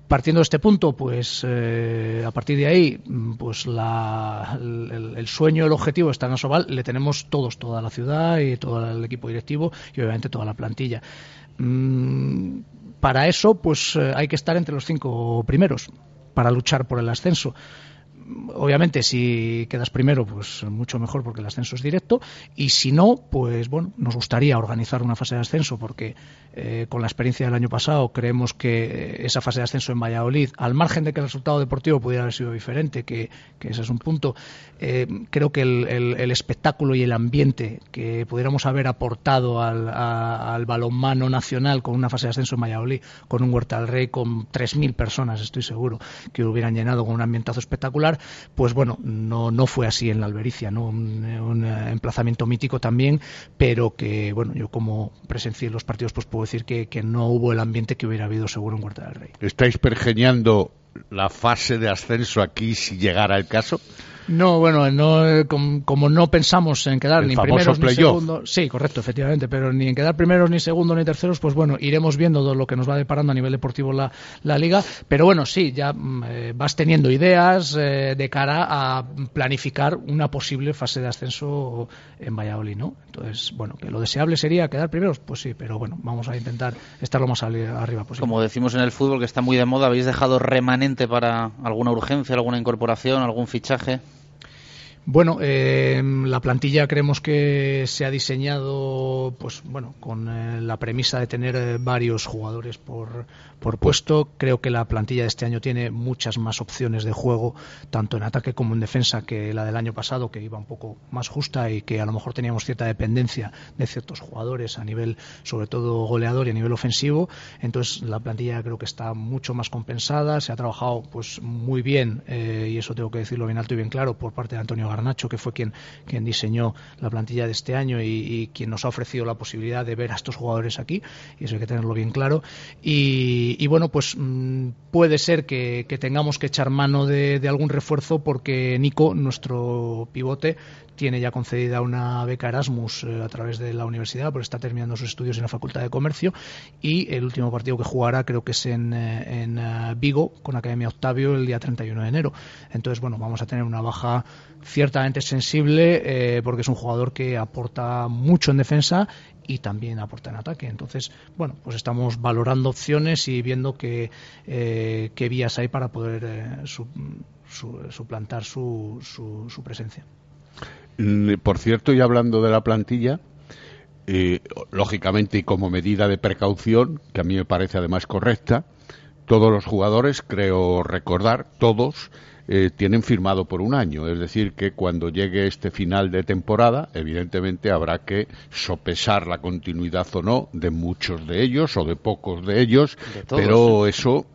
Partiendo de este punto, pues eh, a partir de ahí, pues la- el, el sueño, el objetivo está en Asobal, le tenemos todos, toda la ciudad y todo el equipo directivo y obviamente toda la plantilla. Mm, para eso, pues eh, hay que estar entre los cinco primeros para luchar por el ascenso. Obviamente, si quedas primero, pues mucho mejor porque el ascenso es directo. Y si no, pues bueno, nos gustaría organizar una fase de ascenso porque eh, con la experiencia del año pasado creemos que esa fase de ascenso en Valladolid, al margen de que el resultado deportivo pudiera haber sido diferente, que, ese es un punto, eh, creo que el, espectáculo y el ambiente que pudiéramos haber aportado al, al balonmano nacional con una fase de ascenso en Valladolid, con un Huerta del Rey, con 3.000 personas, estoy seguro, que hubieran llenado con un ambientazo espectacular, pues bueno, no, no fue así en la Albericia, ¿no? un, eh, emplazamiento mítico también, pero que, bueno, yo como presencié los partidos, pues puedo decir que, que no hubo el ambiente que hubiera habido seguro en Huerta del Rey. ¿Estáis pergeñando la fase de ascenso aquí si llegara el caso? No, bueno, no, eh, com- como, no pensamos en quedar El ni primeros ni segundos, sí, correcto, efectivamente, pero ni en quedar primeros ni segundos ni terceros, pues bueno, iremos viendo todo lo que nos va deparando a nivel deportivo la, la liga, pero bueno, sí, ya mm, eh, vas teniendo ideas eh, de cara a planificar una posible fase de ascenso en Valladolid, ¿no? Entonces, bueno, que lo deseable sería quedar primeros, pues sí, pero bueno, vamos a intentar estar lo más arriba posible. Como decimos en el fútbol, que está muy de moda, ¿habéis dejado remanente para alguna urgencia, alguna incorporación, algún fichaje? Bueno, eh, la plantilla creemos que se ha diseñado, pues bueno, con eh, la premisa de tener eh, varios jugadores por, por puesto. Creo que la plantilla de este año tiene muchas más opciones de juego, tanto en ataque como en defensa, que la del año pasado, que iba un poco más justa y que a lo mejor teníamos cierta dependencia de ciertos jugadores a nivel, sobre todo goleador y a nivel ofensivo. Entonces, la plantilla creo que está mucho más compensada. Se ha trabajado, pues muy bien, eh, y eso tengo que decirlo bien alto y bien claro, por parte de Antonio Garnacho, que fue quien, quien diseñó la plantilla de este año y, y quien nos ha ofrecido la posibilidad de ver a estos jugadores aquí, y eso hay que tenerlo bien claro. Y, y bueno, pues mm, puede ser que, tengamos que echar mano de algún refuerzo porque Nico, nuestro pivote, tiene ya concedida una beca Erasmus eh, a través de la universidad, porque está terminando sus estudios en la Facultad de Comercio y el último partido que jugará creo que es en, eh, en eh, Vigo con Academia Octavio el día 31 de enero. Entonces, bueno, vamos a tener una baja ciertamente sensible porque es un jugador que aporta mucho en defensa y también aporta en ataque. Entonces, bueno, pues estamos valorando opciones y viendo qué, eh, qué vías hay para poder eh, su- su- suplantar su, su, su presencia. Mm, Por cierto, y hablando de la plantilla, eh, lógicamente y como medida de precaución, que a mí me parece además correcta, todos los jugadores, creo recordar, todos eh, tienen firmado por un año. Es decir, que cuando llegue este final de temporada, evidentemente habrá que sopesar la continuidad o no de muchos de ellos o de pocos de ellos, De todos, pero eso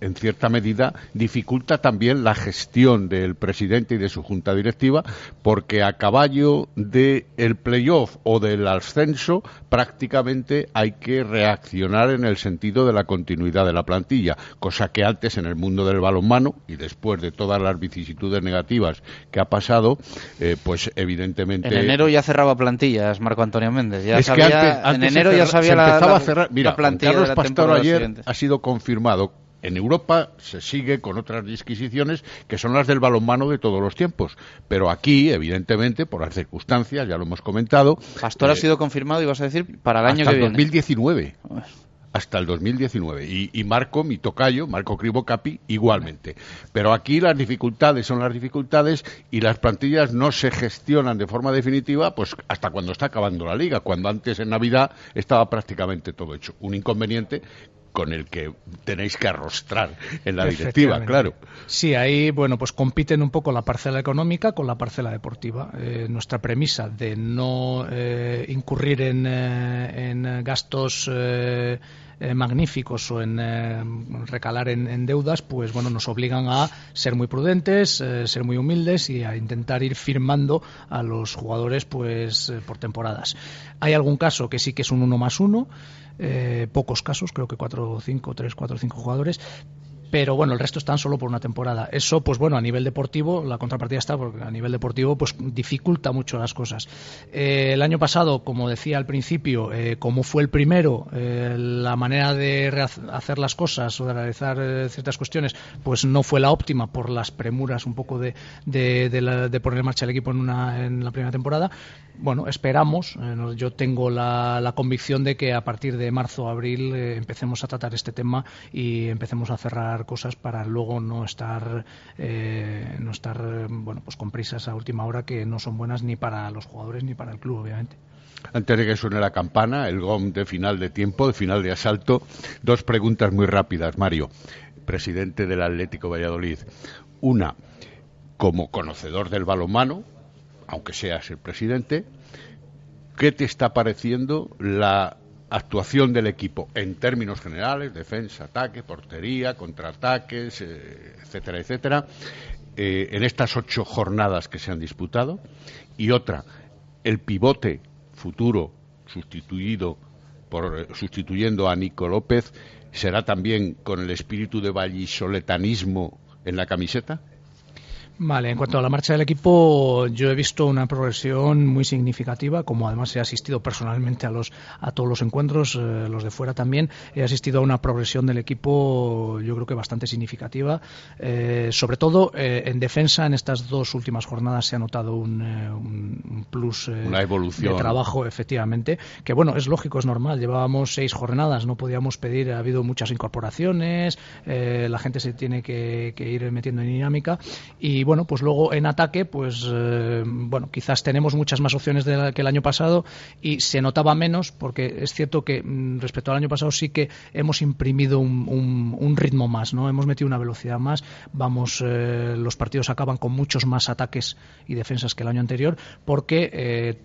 en cierta medida dificulta también la gestión del presidente y de su junta directiva porque a caballo del el playoff o del ascenso prácticamente hay que reaccionar en el sentido de la continuidad de la plantilla cosa que antes en el mundo del balonmano y después de todas las vicisitudes negativas que ha pasado eh, pues evidentemente En enero ya cerraba plantillas Marco Antonio Méndez. Ya es sabía, que antes, antes en enero ya sabía la, empezaba la- a cerrar. Mira, la plantilla Juan Carlos de la Pastor ayer siguiente. ha sido confirmado. En Europa se sigue con otras disquisiciones que son las del balonmano de todos los tiempos. Pero aquí, evidentemente, por las circunstancias, ya lo hemos comentado. Pastor ha eh, sido confirmado, ibas a decir, para el año hasta que el viene. 2019. Hasta el 2019. Y, y Marco, mi tocayo, Marco Cribo Capi, igualmente. Pero aquí las dificultades son las dificultades y las plantillas no se gestionan de forma definitiva pues hasta cuando está acabando la liga, cuando antes en Navidad estaba prácticamente todo hecho. Un inconveniente con el que tenéis que arrostrar en la directiva, claro. Sí, ahí, bueno, pues compiten un poco la parcela económica con la parcela deportiva. Eh, nuestra premisa de no eh, incurrir en, eh, en gastos eh, eh, magníficos o en eh, recalar en, en deudas, pues bueno, nos obligan a ser muy prudentes, eh, ser muy humildes y a intentar ir firmando a los jugadores pues por temporadas. Hay algún caso que sí que es un uno más uno, eh, pocos casos, creo que cuatro o cinco, tres, cuatro o cinco jugadores, pero bueno, el resto están solo por una temporada. Eso, pues bueno, a nivel deportivo, la contrapartida está porque a nivel deportivo, pues dificulta mucho las cosas. Eh, el año pasado, como decía al principio, eh, como fue el primero, eh, la manera de hacer las cosas o de realizar eh, ciertas cuestiones, pues no fue la óptima por las premuras un poco de, de, la- de poner en marcha el equipo en, una, en la primera temporada. Bueno, esperamos. yo tengo la, la convicción de que a partir de marzo o abril empecemos a tratar este tema y empecemos a cerrar cosas para luego no estar eh, no estar bueno pues con prisas a última hora que no son buenas ni para los jugadores ni para el club obviamente. Antes de que suene la campana, el gong de final de tiempo, de final de asalto, dos preguntas muy rápidas, Mario, presidente del Atlético Valladolid. Una, como conocedor del balonmano, aunque seas el presidente, ¿qué te está pareciendo la actuación del equipo en términos generales, defensa, ataque, portería, contraataques, eh, etcétera, etcétera, eh, en estas ocho jornadas que se han disputado? Y otra, el pivote futuro sustituido por eh, sustituyendo a Nico López será también con el espíritu de vallisoletanismo en la camiseta? Vale, en cuanto a la marcha del equipo, yo he visto una progresión muy significativa, como además he asistido personalmente a los a todos los encuentros, eh, los de fuera también, he asistido a una progresión del equipo, yo creo que bastante significativa. Eh, sobre todo eh, en defensa, en estas dos últimas jornadas se ha notado un, un- un plus Una evolución. de trabajo, efectivamente, que bueno, es lógico, es normal. Llevábamos seis jornadas, no podíamos pedir, ha habido muchas incorporaciones, la gente se tiene que, que ir metiendo en dinámica y bueno, pues luego en ataque, pues eh, bueno, quizás tenemos muchas más opciones de la- que el año pasado y se notaba menos porque es cierto que mm, respecto al año pasado sí que hemos imprimido un ritmo más, ¿no? Hemos metido una velocidad más, vamos, eh, los partidos acaban con muchos más ataques y defensas que el año anterior porque eh,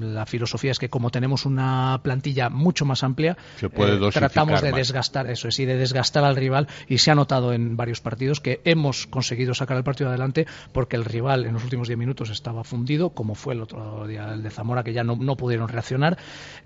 la filosofía es que como tenemos una plantilla mucho más amplia, Se puede eh, tratamos de más. desgastar eso es, y de desgastar al rival y se ha notado en varios partidos que hemos conseguido sacar el partido adelante porque el rival en los últimos 10 minutos estaba fundido, como fue el otro día el de Zamora, que ya no, no pudieron reaccionar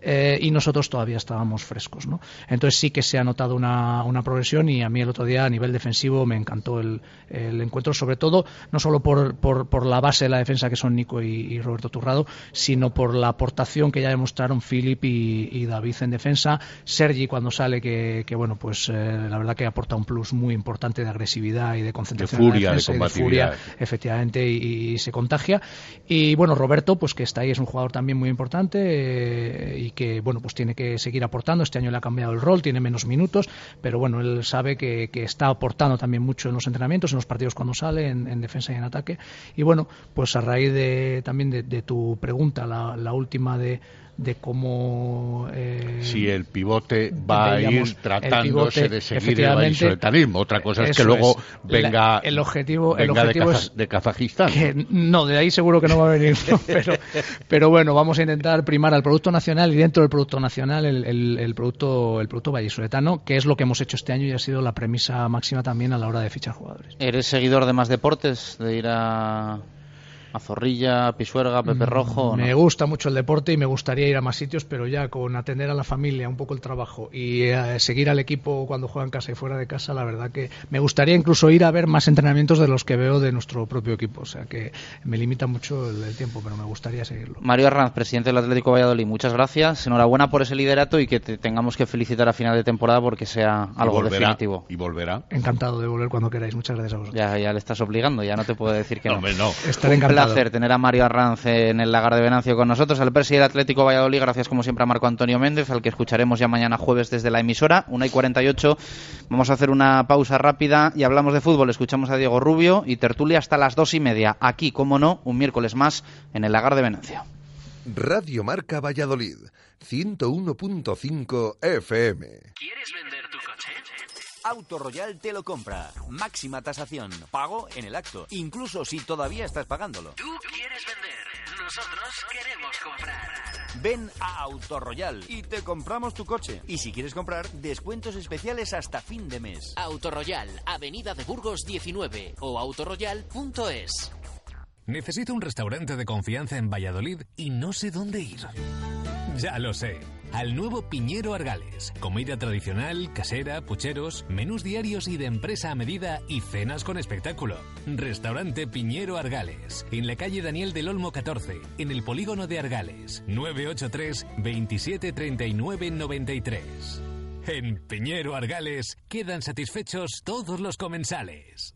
eh, y nosotros todavía estábamos frescos. ¿no? Entonces sí que se ha notado una, una progresión y a mí el otro día a nivel defensivo me encantó el, el encuentro, sobre todo no solo por, por, por la base de la defensa que son Nico y, y Roberto Turrado, sino por la aportación que ya demostraron Philip y, y David en defensa, Sergi cuando sale que, que, bueno pues eh, la verdad que aporta un plus muy importante de agresividad y de concentración en la furia, de defensa combatividad. furia, efectivamente y, y se contagia. Y bueno Roberto pues que está ahí es un jugador también muy importante eh, y que bueno pues tiene que seguir aportando. Este año le ha cambiado el rol tiene menos minutos pero bueno él sabe que, que está aportando también mucho en los entrenamientos en los partidos cuando sale en, en defensa y en ataque. Y bueno pues a raíz de también de, de tu pregunta la, la última de de cómo eh, si el pivote va a ir el tratándose pivote, de seguir el vallisoletanismo. Otra cosa es que luego es. venga, La- el objetivo, el venga de objetivo Kaza- es de Kazajistán. que no, de ahí seguro que no va a venir, ¿no? pero, pero bueno, vamos a intentar primar al producto nacional y dentro del producto nacional el, el- el producto el producto vallisoletano, que es lo que hemos hecho este año y ha sido la premisa máxima también a la hora de fichar jugadores. ¿Eres seguidor de más deportes? ¿De ir a, a Zorrilla, a Pisuerga, a Pepe Rojo? o no? Me gusta mucho el deporte y me gustaría ir a más sitios, pero ya con atender a la familia, un poco el trabajo y eh, seguir al equipo cuando juega en casa y fuera de casa, la verdad que me gustaría incluso ir a ver más entrenamientos de los que veo de nuestro propio equipo. O sea que me limita mucho el, el tiempo, pero me gustaría seguirlo. Mario Arranz, presidente del Atlético Valladolid, muchas gracias. Enhorabuena por ese liderato y que te tengamos que felicitar a final de temporada porque sea Y algo volverá, definitivo. Y volverá. Encantado de volver cuando queráis. Muchas gracias a vosotros. Ya, ya le estás obligando, ya no te puedo decir que no. Hombre, no. Estaré Un encantado. Placer tener a Mario Arranz en el lagar de Venancio con nosotros, al presidente del Atlético Valladolid, gracias como siempre a Marco Antonio Méndez, al que escucharemos ya mañana jueves desde la emisora, 1 y 48. Vamos a hacer una pausa rápida y hablamos de fútbol. Escuchamos a Diego Rubio y tertulia hasta las dos y media. Aquí, como no, un miércoles más en el lagar de Venancio. Radio Marca Valladolid, 101.5 FM. ¿Quieres vender? Auto Royal te lo compra. Máxima tasación. Pago en el acto. Incluso si todavía estás pagándolo. Tú quieres vender, nosotros queremos comprar. Ven a Auto Royal y te compramos tu coche. Y si quieres comprar, descuentos especiales hasta fin de mes. Autoroyal, Avenida de Burgos 19 o autoroyal.es. Necesito un restaurante de confianza en Valladolid y no sé dónde ir. Ya lo sé. Al nuevo Piñero Argales. Comida tradicional, casera, pucheros, menús diarios y de empresa a medida y cenas con espectáculo. Restaurante Piñero Argales. En la calle Daniel del Olmo 14, en el polígono de Argales. 983 27 39 93. En Piñero Argales quedan satisfechos todos los comensales.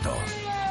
Alberto.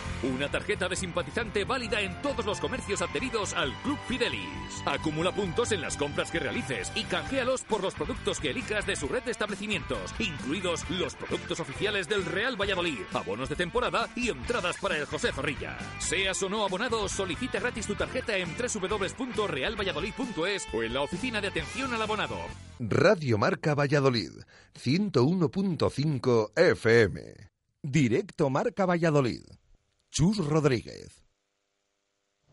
Una tarjeta de simpatizante válida en todos los comercios adheridos al Club Fidelis. Acumula puntos en las compras que realices y canjealos por los productos que elijas de su red de establecimientos, incluidos los productos oficiales del Real Valladolid, abonos de temporada y entradas para el José Zorrilla. Seas o no abonado, solicita gratis tu tarjeta en www.realvalladolid.es o en la oficina de atención al abonado. Radio Marca Valladolid, 101.5 FM. Directo Marca Valladolid. Chus Rodríguez.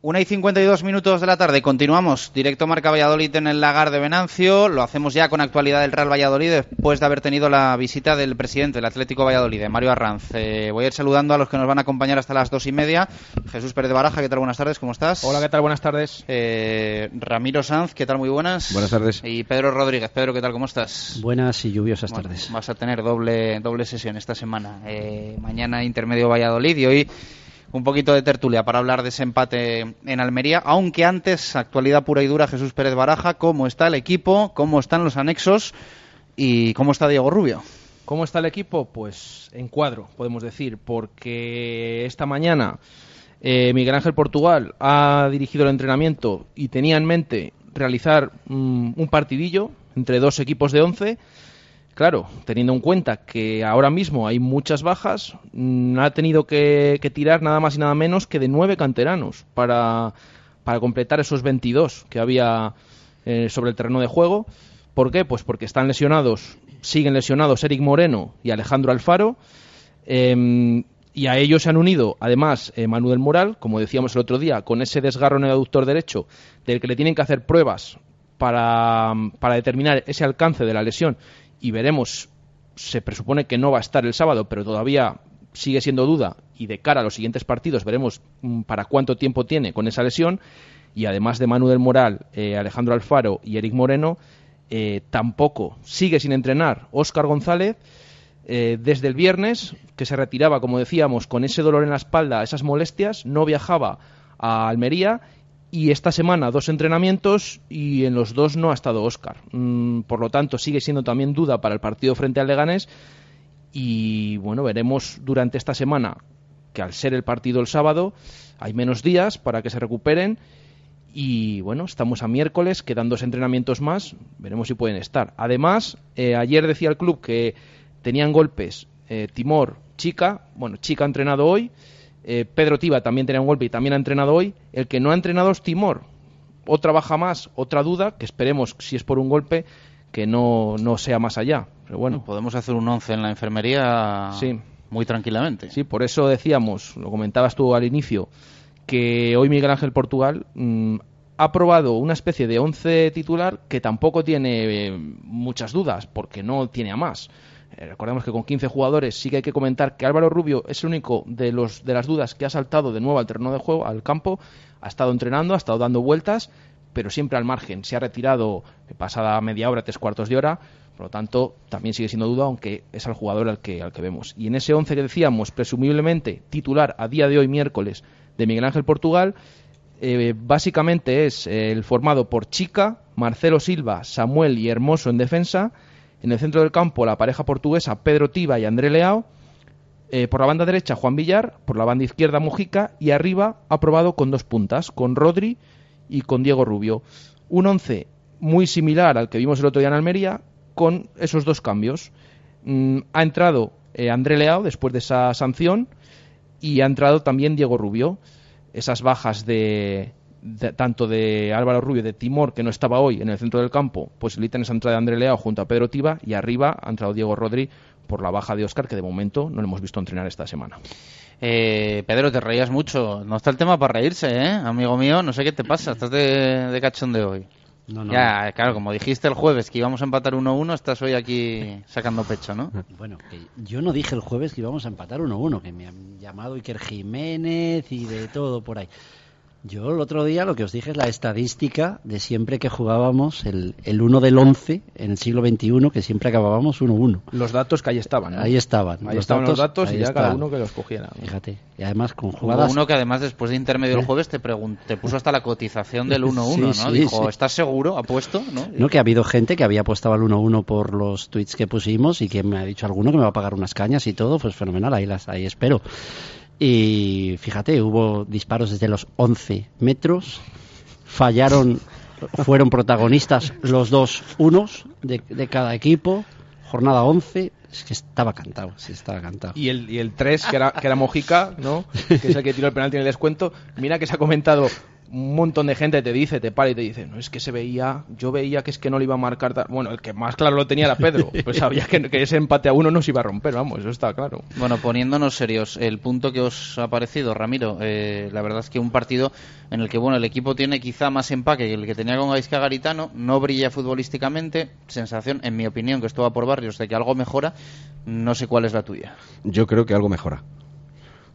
Una y 52 minutos de la tarde, continuamos directo Marca Valladolid en el lagar de Venancio. Lo hacemos ya con actualidad del Real Valladolid después de haber tenido la visita del presidente del Atlético Valladolid, Mario Arranz. Eh, voy a ir saludando a los que nos van a acompañar hasta las dos y media. Jesús Pérez de Baraja, ¿qué tal? Buenas tardes, ¿cómo estás? Hola, ¿qué tal? Buenas tardes. Eh, Ramiro Sanz, ¿qué tal? Muy buenas. Buenas tardes. Y Pedro Rodríguez. Pedro, ¿qué tal? ¿Cómo estás? Buenas y lluviosas Bueno, tardes. Vas a tener doble, doble sesión esta semana. Eh, mañana intermedio Valladolid y hoy un poquito de tertulia para hablar de ese empate en Almería. Aunque antes, actualidad pura y dura, Jesús Pérez Baraja, ¿cómo está el equipo? ¿Cómo están los anexos? ¿Y cómo está Diego Rubio? ¿Cómo está el equipo? Pues en cuadro, podemos decir, porque esta mañana eh, Miguel Ángel Portugal ha dirigido el entrenamiento y tenía en mente realizar mm, un partidillo entre dos equipos de 11. Claro, teniendo en cuenta que ahora mismo hay muchas bajas, mm, ha tenido que, tirar nada más y nada menos que de nueve canteranos para, completar esos 22 que había eh, sobre el terreno de juego. ¿Por qué? Pues porque están lesionados, siguen lesionados Eric Moreno y Alejandro Alfaro. eh, Y a ellos se han unido, además, eh, Manuel Moral, como decíamos el otro día, con ese desgarro en el aductor derecho, del que le tienen que hacer pruebas para determinar ese alcance de la lesión. Y veremos, se presupone que no va a estar el sábado, pero todavía sigue siendo duda. Y de cara a los siguientes partidos, veremos mm, para cuánto tiempo tiene con esa lesión. Y además de Manuel Moral, eh, Alejandro Alfaro y Eric Moreno, eh, tampoco sigue sin entrenar Óscar González eh, desde el viernes, que se retiraba, como decíamos, con ese dolor en la espalda, esas molestias, no viajaba a Almería y esta semana dos entrenamientos y en los dos no ha estado Óscar. Mm, por lo tanto, sigue siendo también duda para el partido frente al Leganés y bueno, veremos durante esta semana que al ser el partido el sábado hay menos días para que se recuperen y bueno, estamos a miércoles, quedan dos entrenamientos más, veremos si pueden estar. Además, eh, ayer decía el club que tenían golpes eh, Timor, Chica, bueno, Chica ha entrenado hoy, eh, Pedro Tiba también tenía un golpe y también ha entrenado hoy, el que no ha entrenado es Timor. Otra baja más, otra duda, que esperemos, si es por un golpe, que no, no sea más allá. Pero bueno. Podemos hacer un 11 en la enfermería sí. muy tranquilamente. Sí, por eso decíamos, lo comentabas tú al inicio, que hoy Miguel Ángel Portugal mm, ha probado una especie de 11 titular que tampoco tiene eh, muchas dudas, porque no tiene a más. Eh, recordemos que con 15 jugadores sí que hay que comentar que Álvaro Rubio es el único de, los, de las dudas que ha saltado de nuevo al terreno de juego, al campo, ha estado entrenando, ha estado dando vueltas, pero siempre al margen. Se ha retirado pasada media hora, tres cuartos de hora, por lo tanto también sigue siendo duda, aunque es al jugador al que, al que vemos. Y en ese 11 que decíamos, presumiblemente titular a día de hoy, miércoles, de Miguel Ángel Portugal, eh, básicamente es el formado por Chica, Marcelo Silva, Samuel y Hermoso en defensa, en el centro del campo, la pareja portuguesa Pedro Tiba y André Leao. Eh, por la banda derecha, Juan Villar. Por la banda izquierda, Mujica. Y arriba, ha probado con dos puntas, con Rodri y con Diego Rubio. Un once muy similar al que vimos el otro día en Almería, con esos dos cambios. Mm, ha entrado eh, André Leao después de esa sanción y ha entrado también Diego Rubio. Esas bajas de, tanto de Álvaro Rubio de Timor, que no estaba hoy en el centro del campo, posibilitan esa entrada de André Leao junto a Pedro Tiba y arriba ha entrado Diego Rodri por la baja de Oscar, que de momento no lo hemos visto entrenar esta semana. Eh, Pedro, te reías mucho. No está el tema para reírse, ¿eh? Amigo mío, no sé qué te pasa. Estás de, de cachón de hoy. No, no, ya, claro, como dijiste el jueves que íbamos a empatar 1-1, estás hoy aquí sacando pecho, ¿no? Bueno, que yo no dije el jueves que íbamos a empatar 1-1, que me han llamado Iker Jiménez y de todo por ahí. Yo el otro día lo que os dije es la estadística de siempre que jugábamos el, el 1 del 11 en el siglo XXI, que siempre acabábamos 1-1. Los datos que ahí estaban. ¿no? Ahí estaban. Ahí estaban los datos y ya cada uno que los cogiera. Fíjate. Y además con Hubo jugadas... uno que además después de intermedio el jueves te, te puso hasta la cotización del 1-1, Sí, ¿no? sí, Dijo, sí. ¿estás seguro? ¿Apuesto? ¿no? No, que ha habido gente que había apostado al 1-1 por los tweets que pusimos y que me ha dicho alguno que me va a pagar unas cañas y todo, pues fenomenal, ahí las ahí espero. Y fíjate, hubo disparos desde los 11 metros, fallaron, fueron protagonistas los dos unos de, de cada equipo, jornada 11, es que estaba cantado, sí, estaba cantado. Y el, y el 3, que era, que era Mojica, ¿no? que es el que tiró el penalti en el descuento. Mira que se ha comentado un montón de gente, te dice, te para y te dice, no, es que se veía, yo veía que es que no le iba a marcar. tal". Bueno, el que más claro lo tenía era Pedro, pues sabía que, que ese empate a uno no se iba a romper, vamos, eso está claro. Bueno, poniéndonos serios, el punto que os ha parecido, Ramiro, eh, la verdad es que un partido en el que bueno el equipo tiene quizá más empaque que el que tenía con Gaisca Garitano, no brilla futbolísticamente, sensación, en mi opinión, que esto va por barrios, de que algo mejora, no sé cuál es la tuya. Yo creo que algo mejora.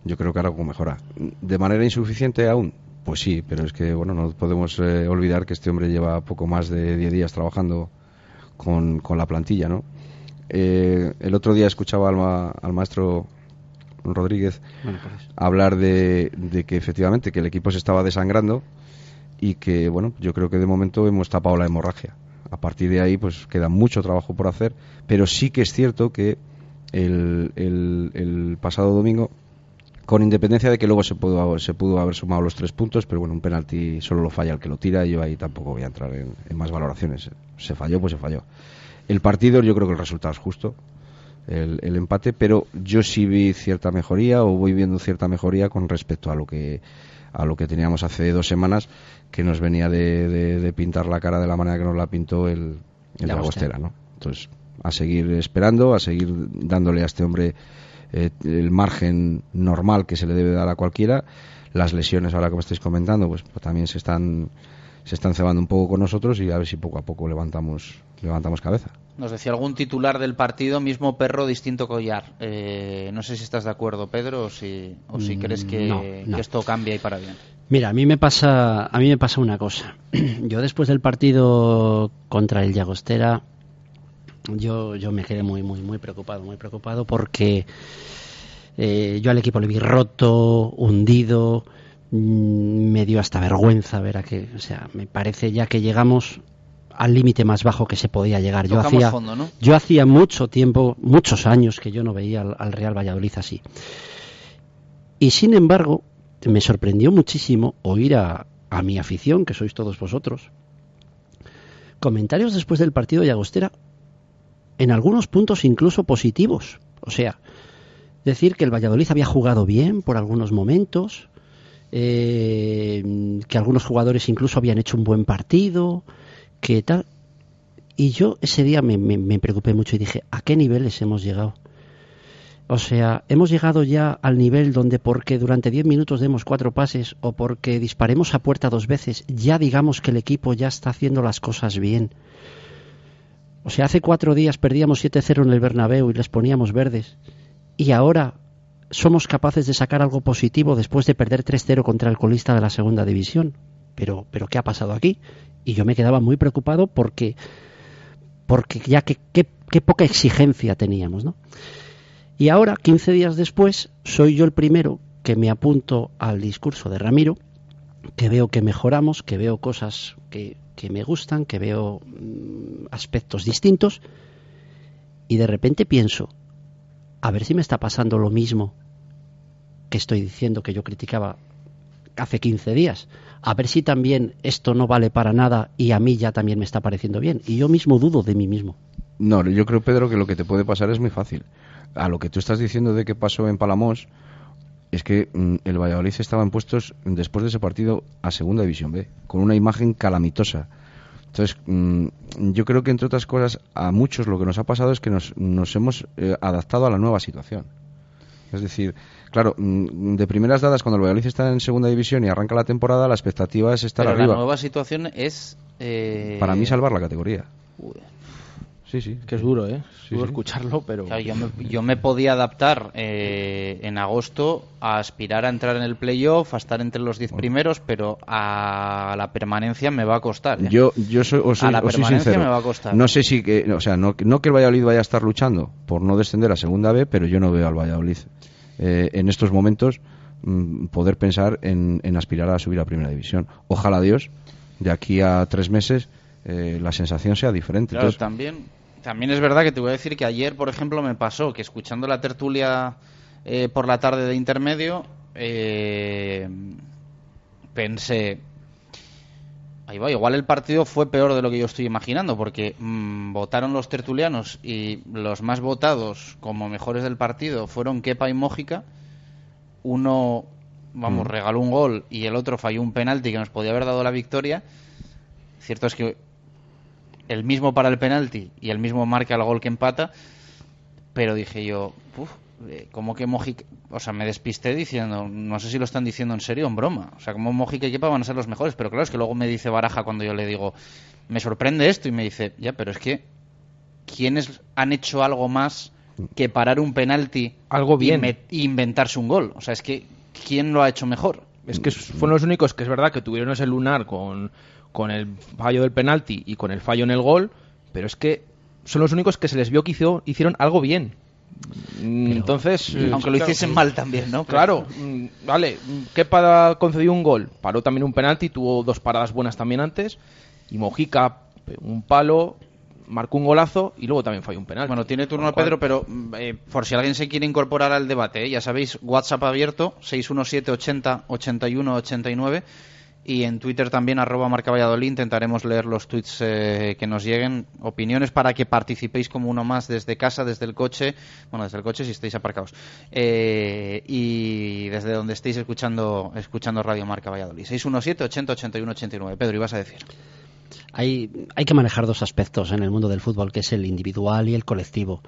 Yo creo que algo mejora. ¿De manera insuficiente aún? Pues sí, pero es que bueno, no podemos eh, olvidar que este hombre lleva poco más de 10 días trabajando con, con la plantilla, ¿no? Eh, el otro día escuchaba al, ma- al maestro Rodríguez Bueno, pues. hablar de, de que efectivamente que el equipo se estaba desangrando y que bueno, yo creo que de momento hemos tapado la hemorragia. A partir de ahí pues queda mucho trabajo por hacer, pero sí que es cierto que el, el- el pasado domingo con independencia de que luego se pudo, se pudo haber sumado los tres puntos, pero bueno, un penalti solo lo falla el que lo tira y yo ahí tampoco voy a entrar en, en más valoraciones. Se falló, pues se falló. El partido, yo creo que el resultado es justo, el, el empate, pero yo sí vi cierta mejoría o voy viendo cierta mejoría con respecto a lo que a lo que teníamos hace dos semanas, que nos venía de, de- de pintar la cara de la manera que nos la pintó el, el La Llagostera. ¿no? Entonces, a seguir esperando, a seguir dándole a este hombre eh, el margen normal que se le debe dar a cualquiera. Las lesiones, ahora como estáis comentando, pues, pues también se están se están cebando un poco con nosotros y a ver si poco a poco levantamos levantamos cabeza. Nos decía algún titular del partido, mismo perro, distinto collar. Eh, no sé si estás de acuerdo, Pedro, o si, o si Mm, crees que, no, no. que esto cambia y para bien. Mira, a mí me pasa, a mí me pasa una cosa. Yo después del partido contra el Llagostera, yo, yo me quedé muy, muy, muy preocupado, muy preocupado porque eh, yo al equipo le vi roto, hundido, mm, me dio hasta vergüenza ver a que, o sea, me parece ya que llegamos al límite más bajo que se podía llegar. Yo Tocamos hacía, fondo, ¿no? yo hacía mucho tiempo, muchos años que yo no veía al, al Real Valladolid así. Y sin embargo, me sorprendió muchísimo oír a, a mi afición, que sois todos vosotros, comentarios después del partido de Agostera, en algunos puntos incluso positivos. O sea, decir que el Valladolid había jugado bien por algunos momentos, eh, que algunos jugadores incluso habían hecho un buen partido, que tal. Y yo ese día me, me- preocupé mucho y dije, ¿a qué niveles hemos llegado? O sea, hemos llegado ya al nivel donde porque durante 10 minutos demos cuatro pases o porque disparemos a puerta dos veces, ya digamos que el equipo ya está haciendo las cosas bien. O sea, hace cuatro días perdíamos 7-0 en el Bernabéu y les poníamos verdes. Y ahora somos capaces de sacar algo positivo después de perder 3-0 contra el colista de la segunda división. Pero, pero ¿qué ha pasado aquí? Y yo me quedaba muy preocupado porque, porque ya que qué, qué poca exigencia teníamos, ¿no? Y ahora, 15 días después, soy yo el primero que me apunto al discurso de Ramiro, que veo que mejoramos, que veo cosas que, que me gustan, que veo mm, aspectos distintos, y de repente pienso, a ver si me está pasando lo mismo que estoy diciendo que yo criticaba hace 15 días. A ver si también esto no vale para nada y a mí ya también me está pareciendo bien. Y yo mismo dudo de mí mismo. No, yo creo, Pedro, que lo que te puede pasar es muy fácil. A lo que tú estás diciendo de que pasó en Palamos, es que mm, el Valladolid estaba en puestos después de ese partido a Segunda División B, con una imagen calamitosa. Entonces, mm, yo creo que entre otras cosas, a muchos lo que nos ha pasado es que nos, nos hemos eh, adaptado a la nueva situación. Es decir, claro, mm, de primeras dadas, cuando el Valladolid está en Segunda División y arranca la temporada, la expectativa es estar Pero arriba. la nueva situación es... eh, Para mí, salvar la categoría. Sí, sí. Que es duro, ¿eh? Es duro sí. escucharlo, pero... Claro, yo, me, yo me podía adaptar eh, en agosto a aspirar a entrar en el playoff, a estar entre los 10 primeros, pero a la permanencia me va a costar. ¿eh? Yo, yo soy, os soy, a la os permanencia sincero. me va a costar. No sé si, que, o sea, no, no que el Valladolid vaya a estar luchando por no descender a Segunda B, pero yo no veo al Valladolid eh, en estos momentos mm, poder pensar en, en aspirar a subir a Primera División. Ojalá Dios, de aquí a tres meses, eh, la sensación sea diferente. Claro, Entonces, también, también es verdad que te voy a decir que ayer, por ejemplo, me pasó que escuchando la tertulia eh, por la tarde de intermedio, eh, pensé, ahí va, igual el partido fue peor de lo que yo estoy imaginando, porque mm, votaron los tertulianos y los más votados como mejores del partido fueron Kepa y Mójica. Uno, vamos, Mm. regaló un gol y el otro falló un penalti que nos podía haber dado la victoria. Cierto es que el mismo para el penalti y el mismo marca el gol que empata, pero dije yo, "Uf, eh, ¿cómo que Mojica? O sea, me despisté diciendo, no sé si lo están diciendo en serio o en broma. O sea, como Mojica y Kepa van a ser los mejores, pero claro, es que luego me dice Baraja cuando yo le digo, me sorprende esto, y me dice, ya, pero es que, ¿quiénes han hecho algo más que parar un penalti Algo bien. y me- y inventarse un gol? O sea, es que, ¿quién lo ha hecho mejor? Es que fueron los únicos que es verdad que tuvieron ese lunar con, con el fallo del penalti y con el fallo en el gol, pero es que son los únicos que se les vio que hizo- hicieron algo bien. Mm, Entonces, eh, Aunque lo claro, hiciesen sí. mal también, ¿no? Claro, mm, vale. Kepa concedió un gol, paró también un penalti, tuvo dos paradas buenas también antes, y Mojica un palo, marcó un golazo y luego también falló un penalti. Bueno, tiene turno Pedro, pero mm, eh, por si alguien se quiere incorporar al debate, ¿eh? ya sabéis, WhatsApp abierto, 617 80 81 89 y en Twitter también, arroba marca Valladolid, intentaremos leer los tweets eh, que nos lleguen, opiniones para que participéis como uno más desde casa, desde el coche, bueno, desde el coche si estáis aparcados, eh, y desde donde estéis escuchando, escuchando Radio Marca Valladolid. 617 80 81 89. Pedro, ibas a decir. Hay, hay que manejar dos aspectos en el mundo del fútbol, que es el individual y el colectivo.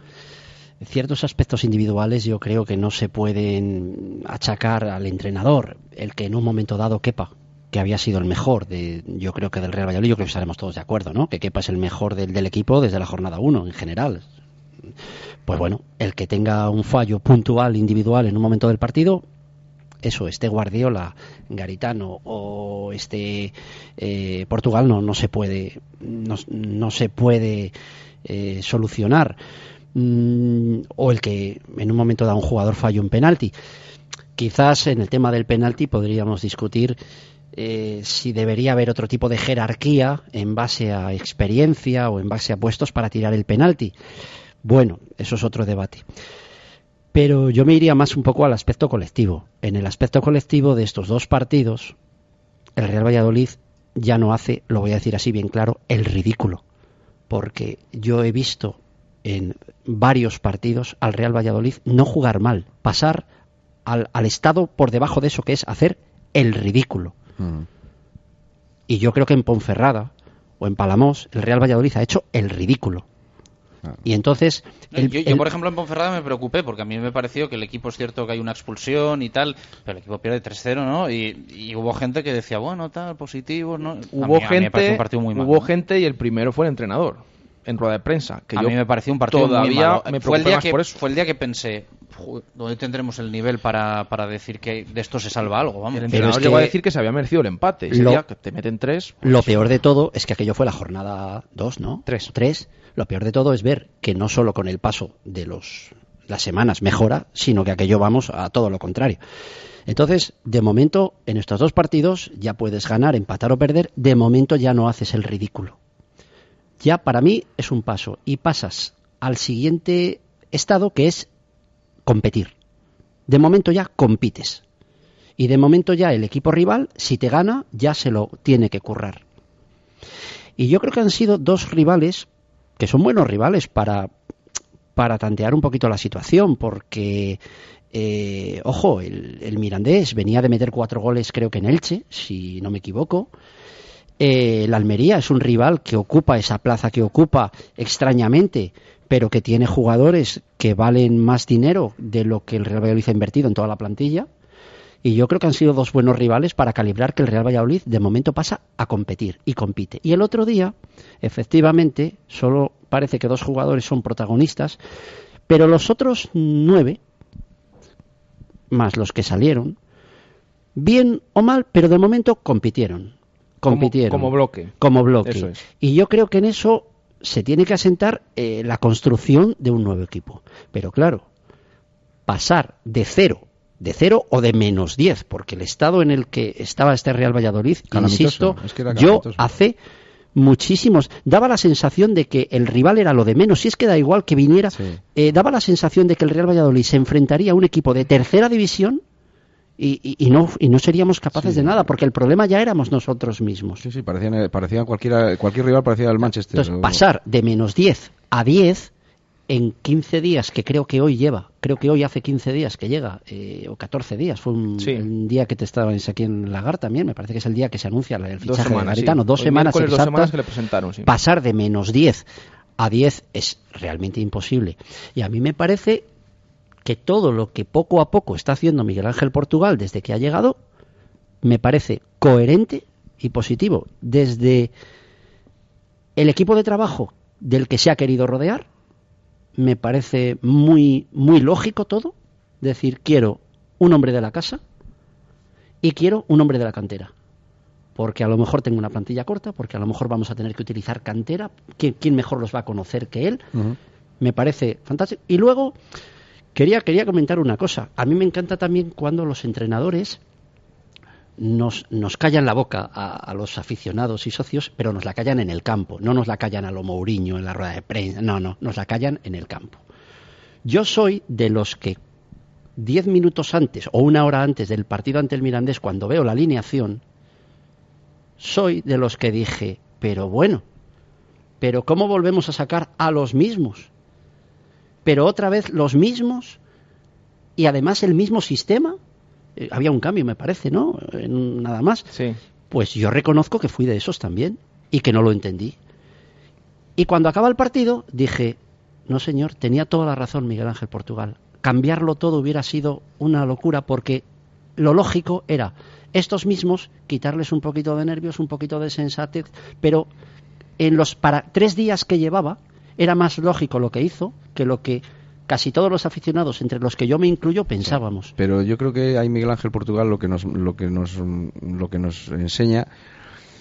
ciertos aspectos individuales yo creo que no se pueden achacar al entrenador. El que en un momento dado quepa que había sido el mejor de, yo creo que del Real Valladolid, yo creo que estaremos todos de acuerdo, ¿no? Que Kepa es el mejor del, del equipo desde la jornada 1 en general. Pues bueno, el que tenga un fallo puntual, individual en un momento del partido, eso, este Guardiola, Garitano o este eh, Portugal no, no se puede, no, se puede eh, solucionar. Mm, o el que en un momento da un jugador fallo un penalti. Quizás en el tema del penalti podríamos discutir eh, si debería haber otro tipo de jerarquía en base a experiencia o en base a puestos para tirar el penalti. Bueno, eso es otro debate. Pero yo me iría más un poco al aspecto colectivo. En el aspecto colectivo de estos dos partidos, el Real Valladolid ya no hace, lo voy a decir así bien claro, el ridículo. Porque yo he visto en varios partidos al Real Valladolid no jugar mal, pasar al, al estado por debajo de eso que es hacer el ridículo. Mm. Y yo creo que en Ponferrada o en Palamos el Real Valladolid ha hecho el ridículo. Y entonces... el- yo, yo, el- por ejemplo, en Ponferrada me preocupé porque a mí me pareció que el equipo es cierto que hay una expulsión y tal, pero el equipo pierde 3-0, ¿no? Y, y hubo gente que decía, bueno, tal, positivo, ¿no? A Hubo mí- a mí me pareció gente, un partido muy malo. hubo ¿no? gente y el primero fue el entrenador en rueda de prensa. Que a yo mí me pareció un partido todavía muy malo. me fue, el día más que, por eso. fue el día que pensé, "Joder, ¿dónde tendremos el nivel para, para decir que de esto se salva algo? Vamos. El entrenador llegó a decir que se había merecido el empate. Ese Lo- día que te meten tres. Lo peor de todo es que aquello fue la jornada 2, ¿no? 3. Lo peor de todo es ver que no solo con el paso de los las semanas mejora, sino que aquello vamos a todo lo contrario. Entonces, de momento, en estos dos partidos ya puedes ganar, empatar o perder, de momento ya no haces el ridículo. Ya para mí es un paso y pasas al siguiente estado que es competir. De momento ya compites. Y de momento ya el equipo rival, si te gana, ya se lo tiene que currar. Y yo creo que han sido dos rivales que son buenos rivales para, para tantear un poquito la situación, porque, eh, ojo, el, el Mirandés venía de meter cuatro goles, creo que en Elche, si no me equivoco. Eh, el Almería es un rival que ocupa esa plaza que ocupa extrañamente, pero que tiene jugadores que valen más dinero de lo que el Real Valladolid ha invertido en toda la plantilla. Y yo creo que han sido dos buenos rivales para calibrar que el Real Valladolid de momento pasa a competir y compite. Y el otro día, efectivamente, solo parece que dos jugadores son protagonistas, pero los otros nueve, más los que salieron, bien o mal, pero de momento compitieron. Como- Compitieron. como bloque. Como bloque. Eso es. Y yo creo que en eso se tiene que asentar eh, la construcción de un nuevo equipo. Pero claro, pasar de cero, de cero o de menos 10, porque el estado en el que estaba este Real Valladolid, Calamitoso, insisto, es que era yo hace muchísimos, daba la sensación de que el rival era lo de menos, si es que da igual que viniera, eh, daba la sensación de que el Real Valladolid se enfrentaría a un equipo de tercera división y, y- y no, y no seríamos capaces de nada, porque el problema ya éramos nosotros mismos. Sí, sí, parecían, eh, parecían cualquiera, cualquier rival parecía el Manchester. Entonces, o- pasar de menos 10 a 10 en 15 días, que creo que hoy lleva, creo que hoy hace 15 días que llega, eh, o 14 días, fue un, Sí. un día que te estabais aquí en Lagar también, me parece que es el día que se anuncia el Dos fichaje semanas, de Garitano, sí. dos semanas miércoles, dos exactas, semanas que le presentaron, sí. pasar de menos 10 a 10 es realmente imposible. Y a mí me parece que todo lo que poco a poco está haciendo Miguel Ángel Portugal desde que ha llegado, me parece coherente y positivo. Desde el equipo de trabajo del que se ha querido rodear, me parece muy, muy lógico todo. Decir, quiero un hombre de la casa y quiero un hombre de la cantera. Porque a lo mejor tengo una plantilla corta, porque a lo mejor vamos a tener que utilizar cantera. ¿Quién, quién mejor los va a conocer que él? Me parece fantástico. Y luego, quería, comentar una cosa. A mí me encanta también cuando los entrenadores nos, nos callan la boca a, a los aficionados y socios, pero nos la callan en el campo. No nos la callan a lo Mourinho en la rueda de prensa. No, no, nos la callan en el campo. Yo soy de los que diez minutos antes o una hora antes del partido ante el Mirandés, cuando veo la alineación, soy de los que dije, pero bueno, pero ¿cómo volvemos a sacar a los mismos? Pero otra vez los mismos y además el mismo sistema. Eh, había un cambio, me parece, ¿no? En- nada más. Pues yo reconozco que fui de esos también y que no lo entendí. Y cuando acaba el partido dije, no señor, tenía toda la razón Miguel Ángel Portugal. Cambiarlo todo hubiera sido una locura porque lo lógico era estos mismos quitarles un poquito de nervios, un poquito de sensatez, pero en los para tres días que llevaba era más lógico lo que hizo que lo que casi todos los aficionados, entre los que yo me incluyo, pensábamos. Pero yo creo que ahí Miguel Ángel Portugal lo que nos, lo que nos, lo que nos enseña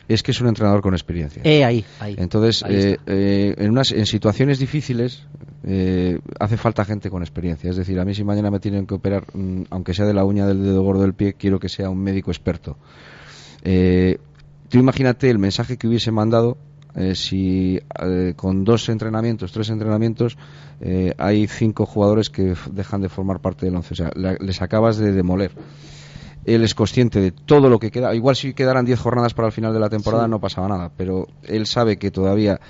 es que es un entrenador con experiencia. Eh, ahí, ahí. Entonces, Ahí eh, eh, en, unas, en situaciones difíciles eh, hace falta gente con experiencia. Es decir, a mí si mañana me tienen que operar, mm, aunque sea de la uña del dedo gordo del pie, quiero que sea un médico experto. Eh, tú imagínate el mensaje que hubiese mandado eh, si eh, con dos entrenamientos, tres entrenamientos, eh, hay cinco jugadores que dejan de formar parte del once. O sea, la- les acabas de demoler. Él es consciente de todo lo que queda. Igual si quedaran 10 jornadas para el final de la temporada Sí. no pasaba nada, pero él sabe que todavía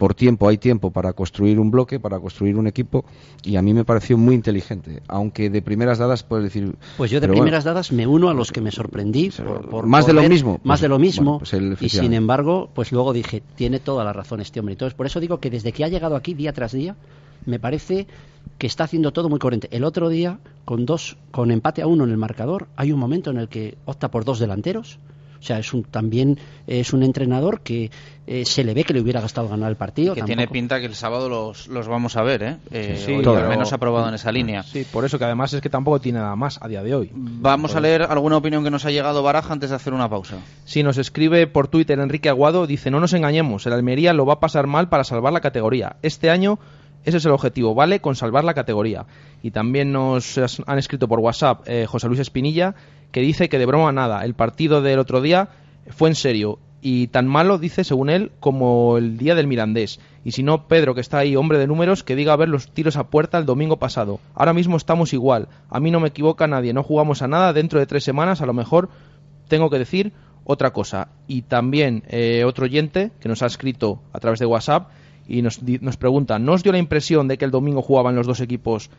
por tiempo hay tiempo para construir un bloque, para construir un equipo y a mí me pareció muy inteligente, aunque de primeras dadas puedes decir Pues yo de bueno, primeras dadas me uno a los que me sorprendí por, por- más por de lo mismo, más pues, de lo mismo bueno, pues y sin embargo pues luego dije tiene toda la razón este hombre entonces por eso digo que desde que ha llegado aquí día tras día me parece que está haciendo todo muy coherente. El otro día con dos con empate a uno en el marcador hay un momento en el que opta por dos delanteros o sea, es un, también es un entrenador que eh, se le ve que le hubiera gastado ganar el partido. Que tampoco- tiene pinta que el sábado los, los vamos a ver, ¿eh? Eh, Sí, hoy todo. al menos aprobado en esa línea. Sí, por eso que además es que tampoco tiene nada más a día de hoy. Vamos a leer alguna opinión que nos ha llegado Baraja antes de hacer una pausa. Si nos escribe por Twitter Enrique Aguado, dice, no nos engañemos, el Almería lo va a pasar mal para salvar la categoría. Este año ese es el objetivo, ¿vale? Con salvar la categoría. Y también nos han escrito por WhatsApp eh, José Luis Espinilla, que dice que de broma nada, el partido del otro día fue en serio. Y tan malo, dice, según él, como el día del Mirandés. Y si no, Pedro, que está ahí, hombre de números, que diga a ver los tiros a puerta el domingo pasado. Ahora mismo estamos igual. A mí no me equivoca nadie. No jugamos a nada. Dentro de tres semanas, a lo mejor, tengo que decir otra cosa. Y también eh, otro oyente que nos ha escrito a través de WhatsApp y nos, nos pregunta, ¿no os dio la impresión de que el domingo jugaban los dos equipos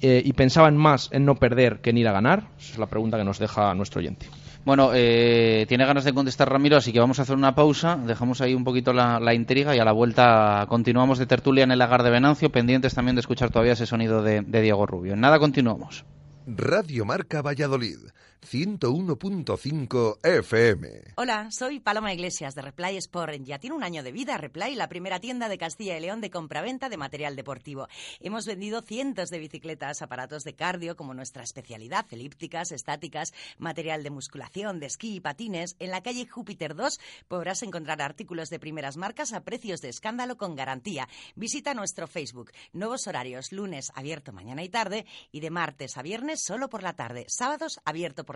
eh, y pensaban más en no perder que en ir a ganar? Esa es la pregunta que nos deja nuestro oyente. Bueno, eh, tiene ganas de contestar Ramiro, así que vamos a hacer una pausa. Dejamos ahí un poquito la, la intriga y a la vuelta continuamos de tertulia en el lagar de Venancio, pendientes también de escuchar todavía ese sonido de, de Diego Rubio. En nada, continuamos. Radio Marca Valladolid, 101.5 FM. Hola, soy Paloma Iglesias de Replay Sport. Ya tiene un año de vida Replay, la primera tienda de Castilla y León de compraventa de material deportivo. Hemos vendido cientos de bicicletas, aparatos de cardio como nuestra especialidad, elípticas, estáticas, material de musculación, de esquí y patines. En la calle Júpiter 2 podrás encontrar artículos de primeras marcas a precios de escándalo con garantía. Visita nuestro Facebook. Nuevos horarios, lunes abierto mañana y tarde y de martes a viernes solo por la tarde. Sábados abierto por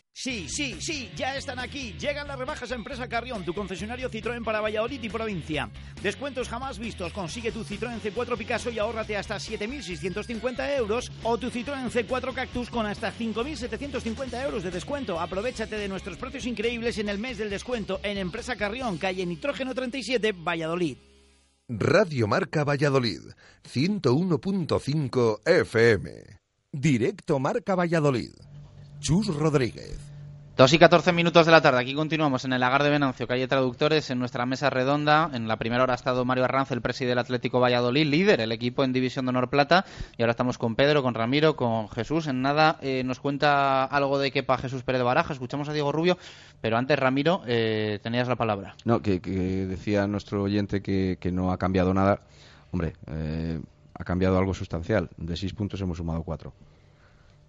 Sí, sí, sí, ya están aquí. Llegan las rebajas a Empresa Carrión, tu concesionario Citroën para Valladolid y provincia. Descuentos jamás vistos. Consigue tu Citroën C4 Picasso y ahórrate hasta 7.650 euros o tu Citroën C4 Cactus con hasta 5.750 euros de descuento. Aprovechate de nuestros precios increíbles en el mes del descuento en Empresa Carrión, calle Nitrógeno 37, Valladolid. Radio Marca Valladolid, 101.5 FM. Directo Marca Valladolid. Chus Rodríguez. Dos y 14 minutos de la tarde. Aquí continuamos en el Lagar de Venancio, calle Traductores, en nuestra mesa redonda. En la primera hora ha estado Mario Arranz, el presidente del Atlético Valladolid, líder, el equipo en División de Honor Plata. Y ahora estamos con Pedro, con Ramiro, con Jesús. En nada eh, nos cuenta algo de Kepa Jesús Pérez Baraja. Escuchamos a Diego Rubio. Pero antes, Ramiro, eh, tenías la palabra. No, que, decía nuestro oyente que, que no ha cambiado nada. Hombre, eh, ha cambiado algo sustancial. De seis puntos hemos sumado cuatro.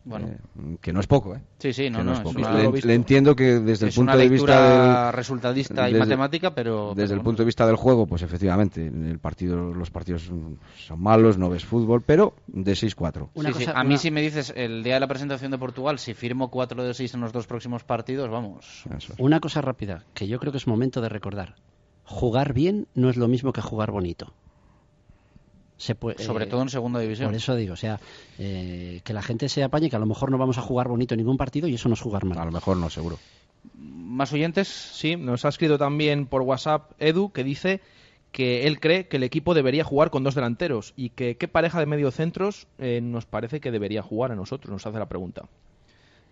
Bueno. Eh, que no es poco, ¿eh? Sí, sí, no, Que no, es es poco. una- le, le entiendo que desde el punto una de lectura vista del, resultadista y desde- matemática, pero- desde pero el punto de vista del juego, pues efectivamente, el partido, los partidos son, malos, no ves fútbol, pero de 6-4. Sí, sí. A mí si me dices el día de la presentación de Portugal, si firmo 4 de 6 en los dos próximos partidos, vamos. Una cosa rápida, que yo creo que es momento de recordar. Jugar bien no es lo mismo que jugar bonito. Se puede- Sobre eh, todo en segunda división. Por eso digo, o sea, eh, que la gente se apañe, que a lo mejor no vamos a jugar bonito en ningún partido y eso no es jugar mal. A lo mejor no, seguro. ¿Más oyentes? Sí, nos ha escrito también por WhatsApp Edu, que dice que él cree que el equipo debería jugar con dos delanteros y que qué pareja de mediocentros eh, nos parece que debería jugar a nosotros, nos hace la pregunta.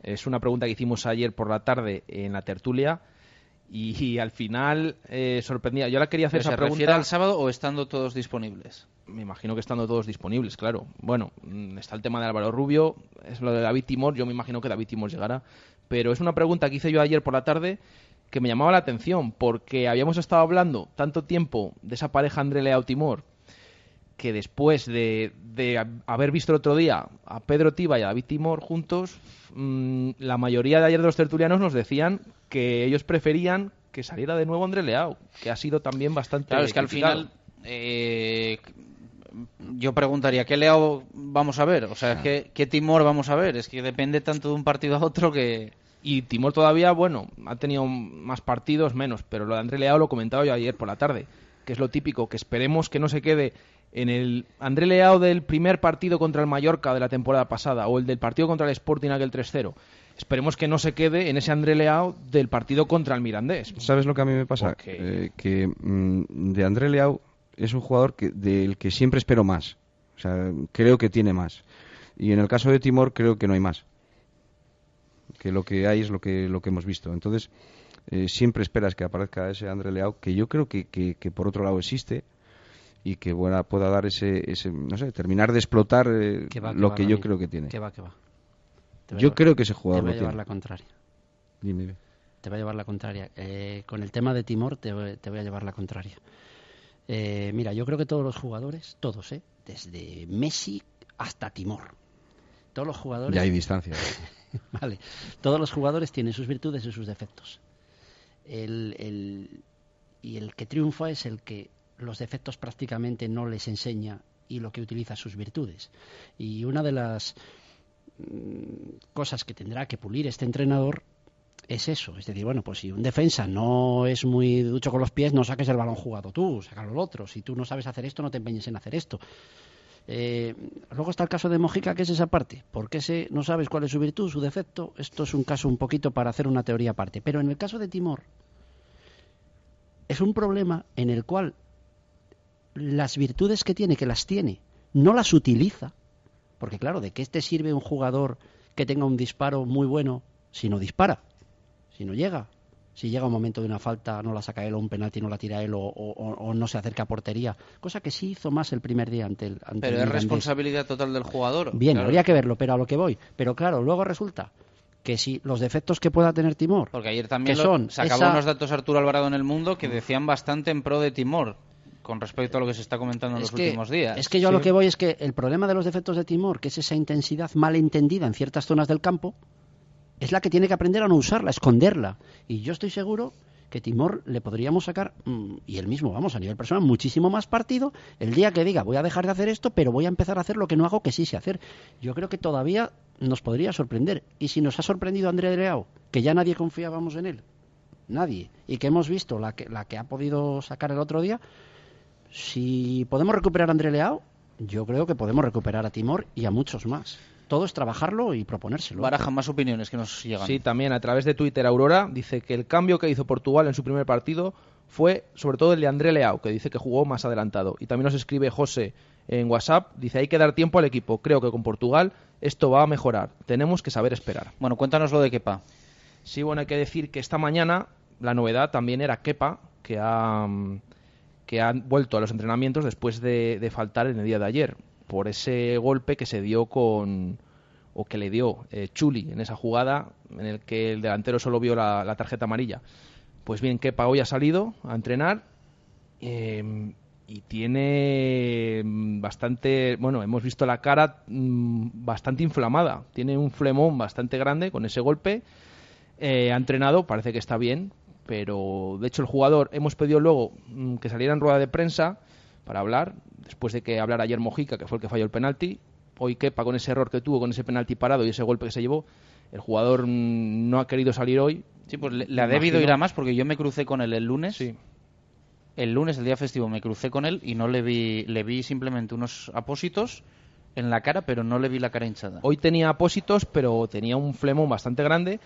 Es una pregunta que hicimos ayer por la tarde en la tertulia y, y al final eh, sorprendía. Yo la quería hacer ¿Pero esa ¿Se refiere pregunta al sábado o estando todos disponibles? me imagino que estando todos disponibles, claro. Bueno, mm, está el tema de Álvaro Rubio, es lo de David Timor, yo me imagino que David Timor llegará, pero es una pregunta que hice yo ayer por la tarde que me llamaba la atención, porque habíamos estado hablando tanto tiempo de esa pareja André Leao Timor, que después de, de ha- haber visto el otro día a Pedro Tiba y a David Timor juntos, mm, la mayoría de ayer de los tertulianos nos decían que ellos preferían que saliera de nuevo André Leao, que ha sido también bastante Claro, es que al final eh, yo preguntaría, ¿qué Leao vamos a ver? O sea, ¿qué, ¿qué Timor vamos a ver? Es que depende tanto de un partido a otro que... Y Timor todavía, bueno, ha tenido más partidos, menos, pero lo de André Leao lo comentaba yo ayer por la tarde, que es lo típico, que esperemos que no se quede en el André Leao del primer partido contra el Mallorca de la temporada pasada o el del partido contra el Sporting aquel 3-0. Esperemos que no se quede en ese André Leao del partido contra el Mirandés. ¿Sabes lo que a mí me pasa? Eh, que mm, de André Leao es un jugador que, del que siempre espero más. O sea, creo que tiene más. Y en el caso de Timor creo que no hay más. Que lo que hay es lo que, lo que hemos visto. Entonces, eh, siempre esperas que aparezca ese André Leao, que yo creo que, que, que por otro lado existe y que pueda dar ese, ese, no sé, terminar de explotar eh, Que va, que lo va, que yo creo que tiene. Que va, que va. Yo llevar- creo que ese jugador Te va a llevar la contraria. Dime. Te va a llevar la contraria. Eh, con el tema de Timor te, voy- te voy a llevar la contraria. Eh, mira, yo creo que todos los jugadores, todos, ¿eh? desde Messi hasta Timor, todos los jugadores... Ya hay distancia. vale, todos los jugadores tienen sus virtudes y sus defectos. El, el- y el que triunfa es el que los defectos prácticamente no les enseña y lo que utiliza sus virtudes. Y una de las mm, cosas que tendrá que pulir este entrenador es eso. Es decir, bueno, pues si un defensa no es muy ducho con los pies, no saques el balón jugado tú, sácalo el otro. Si tú no sabes hacer esto, no te empeñes en hacer esto. Eh, luego está el caso de Mojica, que es esa parte. Porque ese no sabes cuál es su virtud, su defecto. Esto es un caso un poquito para hacer una teoría aparte. Pero en el caso de Timor, es un problema en el cual las virtudes que tiene, que las tiene, no las utiliza. Porque claro, ¿de qué te sirve un jugador que tenga un disparo muy bueno si no dispara? Si no llega. Si llega un momento de una falta, no la saca él o un penalti no la tira él o, o- o no se acerca a portería. Cosa que sí hizo más el primer día ante el ante Pero el es Mirandés. responsabilidad total del jugador. Bien, Claro. habría que verlo, pero a lo que voy. Pero claro, luego resulta que si los defectos que pueda tener Timor, Porque ayer también que lo- son sacaba esa- unos datos Arturo Alvarado en el mundo que decían bastante en pro de Timor con respecto a lo que se está comentando en es los que, últimos días. es que yo a lo que voy es que el problema de los defectos de Timor, que es esa intensidad mal entendida en ciertas zonas del campo, es la que tiene que aprender a no usarla, a esconderla. Y yo estoy seguro que Timor le podríamos sacar, mm, y él mismo, vamos, a nivel personal, muchísimo más partido el día que diga voy a dejar de hacer esto, pero voy a empezar a hacer lo que no hago que sí sé hacer. Yo creo que todavía nos podría sorprender. Y si nos ha sorprendido André Leao, que ya nadie confiábamos en él, nadie, y que hemos visto la que, la que ha podido sacar el otro día, si podemos recuperar a André Leao, yo creo que podemos recuperar a Timor y a muchos más. Todo es trabajarlo y proponérselo. Baraja más opiniones que nos llegan. Sí, también a través de Twitter Aurora dice que el cambio que hizo Portugal en su primer partido fue sobre todo el de André Leao, que dice que jugó más adelantado. Y también nos escribe José en WhatsApp, dice hay que dar tiempo al equipo. Creo que con Portugal esto va a mejorar. Tenemos que saber esperar. Bueno, cuéntanos lo de Kepa. Sí, bueno, hay que decir que esta mañana la novedad también era Kepa, que ha, mm, que ha vuelto a los entrenamientos después de, faltar en el día de ayer, por ese golpe que se dio con o que le dio eh, Chuli en esa jugada en el que el delantero solo vio la, la tarjeta amarilla. Pues bien, Kepa hoy ha salido a entrenar eh, y tiene mm, bastante, bueno, hemos visto la cara mm, bastante inflamada, tiene un flemón bastante grande con ese golpe. Eh, ha entrenado, parece que está bien, pero de hecho el jugador, hemos pedido luego mm, que saliera en rueda de prensa para hablar, después de que hablara ayer Mojica, que fue el que falló el penalti, hoy Kepa con ese error que tuvo, con ese penalti parado y ese golpe que se llevó, el jugador mm, no ha querido salir hoy. Sí, pues le, le ha debido ir a más porque yo me crucé con él el lunes. El lunes, el día festivo, me crucé con él y no le vi, le vi simplemente unos apósitos en la cara, pero no le vi la cara hinchada. Hoy tenía apósitos, pero tenía un flemón bastante grande.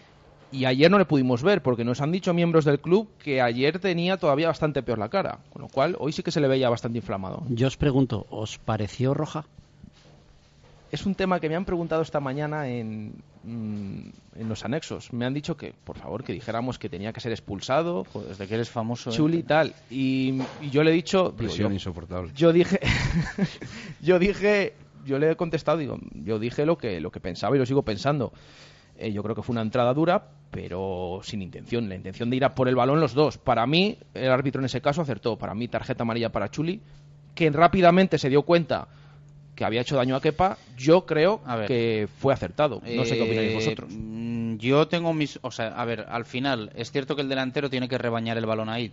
Y ayer no le pudimos ver, porque nos han dicho miembros del club que ayer tenía todavía bastante peor la cara. Con lo cual, hoy sí que se le veía bastante inflamado. Yo os pregunto, ¿os pareció roja? Es un tema que me han preguntado esta mañana en, mm, en los anexos. Me han dicho que, por favor, que dijéramos que tenía que ser expulsado. desde que eres famoso. ¿eh? Chuli y tal. Y, y yo le he dicho... digo, Presión yo- insoportable. Yo dije... yo dije... Yo le he contestado, digo, yo dije lo que, lo que pensaba y lo sigo pensando. Eh, yo creo que fue una entrada dura, pero sin intención. La intención de ir a por el balón los dos. Para mí, el árbitro en ese caso acertó. Para mí, tarjeta amarilla para Chuli, que rápidamente se dio cuenta que había hecho daño a Kepa. Yo creo que fue acertado. No sé qué opináis Eh, vosotros. mm, Yo tengo mis. O sea, a ver, al final, es cierto que el delantero tiene que rebañar el balón ahí.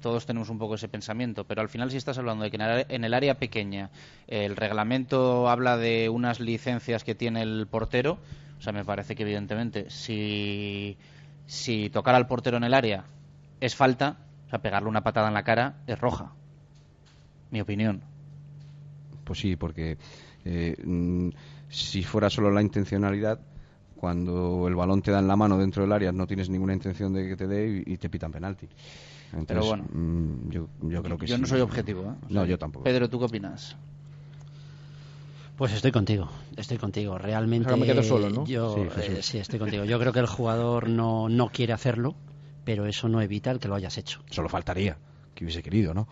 Todos tenemos un poco ese pensamiento, pero al final, si estás hablando de que en el área pequeña el reglamento habla de unas licencias que tiene el portero, o sea, me parece que evidentemente si, si tocar al portero en el área es falta, o sea, pegarle una patada en la cara es roja. Mi opinión. Pues sí, porque eh, si fuera solo la intencionalidad, cuando el balón te da en la mano dentro del área, no tienes ninguna intención de que te dé y, y te pitan penalti. Entonces, Pero bueno. mm, yo, yo creo que yo sí. no soy objetivo. ¿eh? No, sea, yo tampoco. Pedro, ¿tú qué opinas? Pues estoy contigo, estoy contigo. Realmente. Ahora me quedo solo, ¿no? Yo, Sí, eh, sí, estoy contigo. Yo creo que el jugador no, no quiere hacerlo, pero eso no evita el que lo hayas hecho. Solo faltaría que hubiese querido, ¿no?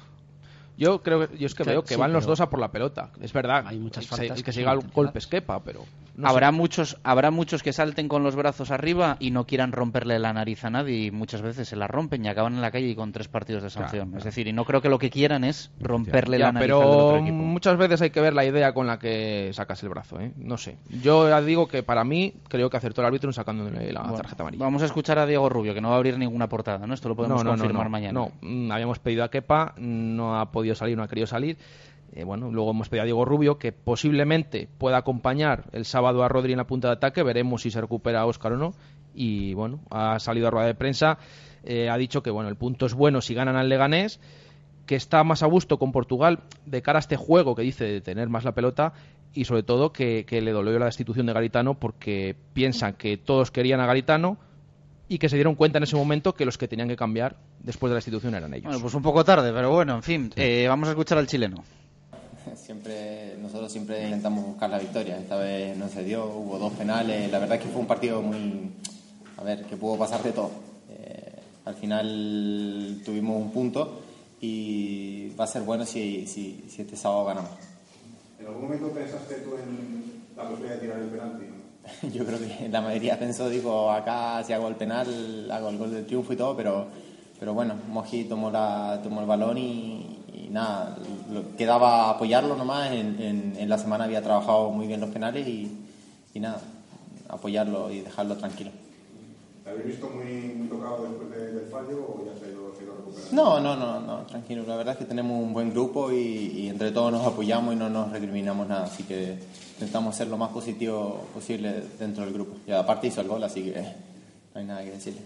Yo creo que, yo es que Claro, veo que sí, van los dos a por la pelota. Es verdad. Hay muchas faltas el que que siga son el golpe es Kepa, pero. No habrá sé. muchos habrá muchos que salten con los brazos arriba y no quieran romperle la nariz a nadie y muchas veces se la rompen y acaban en la calle y con tres partidos de sanción. Es decir, y no creo que lo que quieran es romperle Ya, la nariz pero al otro equipo. muchas veces hay que ver la idea con la que sacas el brazo, ¿eh? No sé. Yo ya digo que para mí creo que acertó el árbitro en sacándole la Bueno, tarjeta amarilla. Vamos a escuchar a Diego Rubio, que no va a abrir ninguna portada, ¿no? Esto lo podemos no, no, confirmar no, mañana. No, Mm, habíamos pedido a Kepa, no ha podido salir, no ha querido salir. Eh, bueno, luego hemos pedido a Diego Rubio que posiblemente pueda acompañar el sábado a Rodri en la punta de ataque. Veremos si se recupera Óscar o no. Y bueno, ha salido a rueda de prensa. eh, ha dicho que bueno, el punto es bueno si ganan al Leganés. Que está más a gusto con Portugal de cara a este juego que dice de tener más la pelota. Y sobre todo que, que le dolió la destitución de Garitano porque piensan que todos querían a Garitano y que se dieron cuenta en ese momento que los que tenían que cambiar después de la institución eran ellos. Bueno, pues un poco tarde, pero bueno, en fin. Eh, vamos a escuchar al chileno. Siempre, nosotros siempre intentamos buscar la victoria. Esta vez no se dio, hubo dos penales. La verdad es que fue un partido muy. A ver, que pudo pasar de todo. Eh, al final tuvimos un punto y va a ser bueno si, si, si este sábado ganamos. ¿En algún momento pensaste tú en la posibilidad de tirar el penalti? yo creo que la mayoría pensó, digo, acá si hago el penal, hago el gol del triunfo y todo, pero, pero bueno, Moji tomó, la, tomó el balón y, y nada, lo- quedaba apoyarlo nomás. En, en- en la semana había trabajado muy bien los penales y, y nada, apoyarlo y dejarlo tranquilo. ¿Te habéis visto muy, muy tocado después de- del fallo o ya se ha ido, se ha ido recuperando? No, no, no, no, tranquilo. La verdad es que tenemos un buen grupo y, y entre todos nos apoyamos y no nos recriminamos nada. Así que intentamos ser lo más positivo posible dentro del grupo. Y aparte hizo el gol, así que no hay nada que decirle.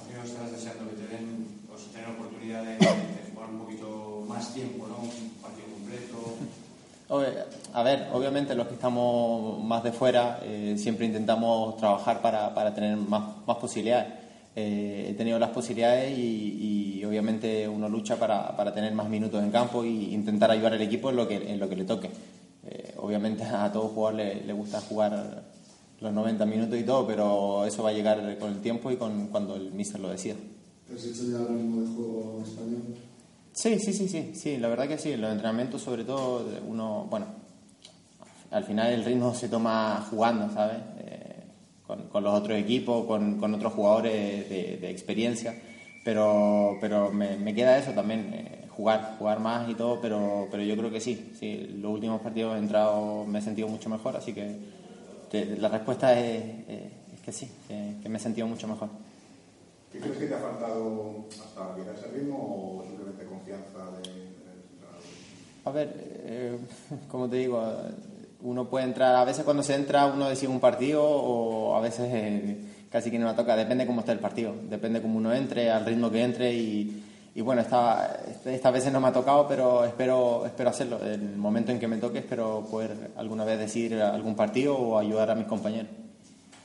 Amigo, estarás deseando que te den, o sea, tener oportunidad de, de jugar un poquito más tiempo, ¿no? Un partido completo. A ver, obviamente los que estamos más de fuera eh, siempre intentamos trabajar para, para tener más, más posibilidades. Eh, he tenido las posibilidades y, y obviamente uno lucha para, para tener más minutos en campo e intentar ayudar al equipo en lo que, en lo que le toque. Eh, obviamente a todo jugador le, le gusta jugar los 90 minutos y todo, pero eso va a llegar con el tiempo y con cuando el míster lo decida. ¿Te has hecho ya el ritmo de juego español? Sí, sí, sí, sí, sí, la verdad que sí, los entrenamientos sobre todo uno, bueno, al final el ritmo se toma jugando, ¿sabes? Eh, con, los otros equipos, con, con otros jugadores de, experiencia, pero, pero me, queda eso también, eh, jugar, jugar más y todo, pero, pero yo creo que sí, sí, los últimos partidos he entrado, me he sentido mucho mejor, así que la respuesta es, eh, que sí, que, me he sentido mucho mejor. ¿Qué crees que te ha faltado hasta llegar a ese ritmo simplemente confianza de, del entrenador? A ver, eh, como te digo, uno puede entrar, a veces cuando se entra uno decide un partido o a veces eh, casi que no la toca, depende cómo esté el partido, depende cómo uno entre, al ritmo que entre y, y bueno, esta, esta veces no me ha tocado, pero espero, espero hacerlo. En el momento en que me toque espero poder alguna vez decidir algún partido o ayudar a mis compañeros.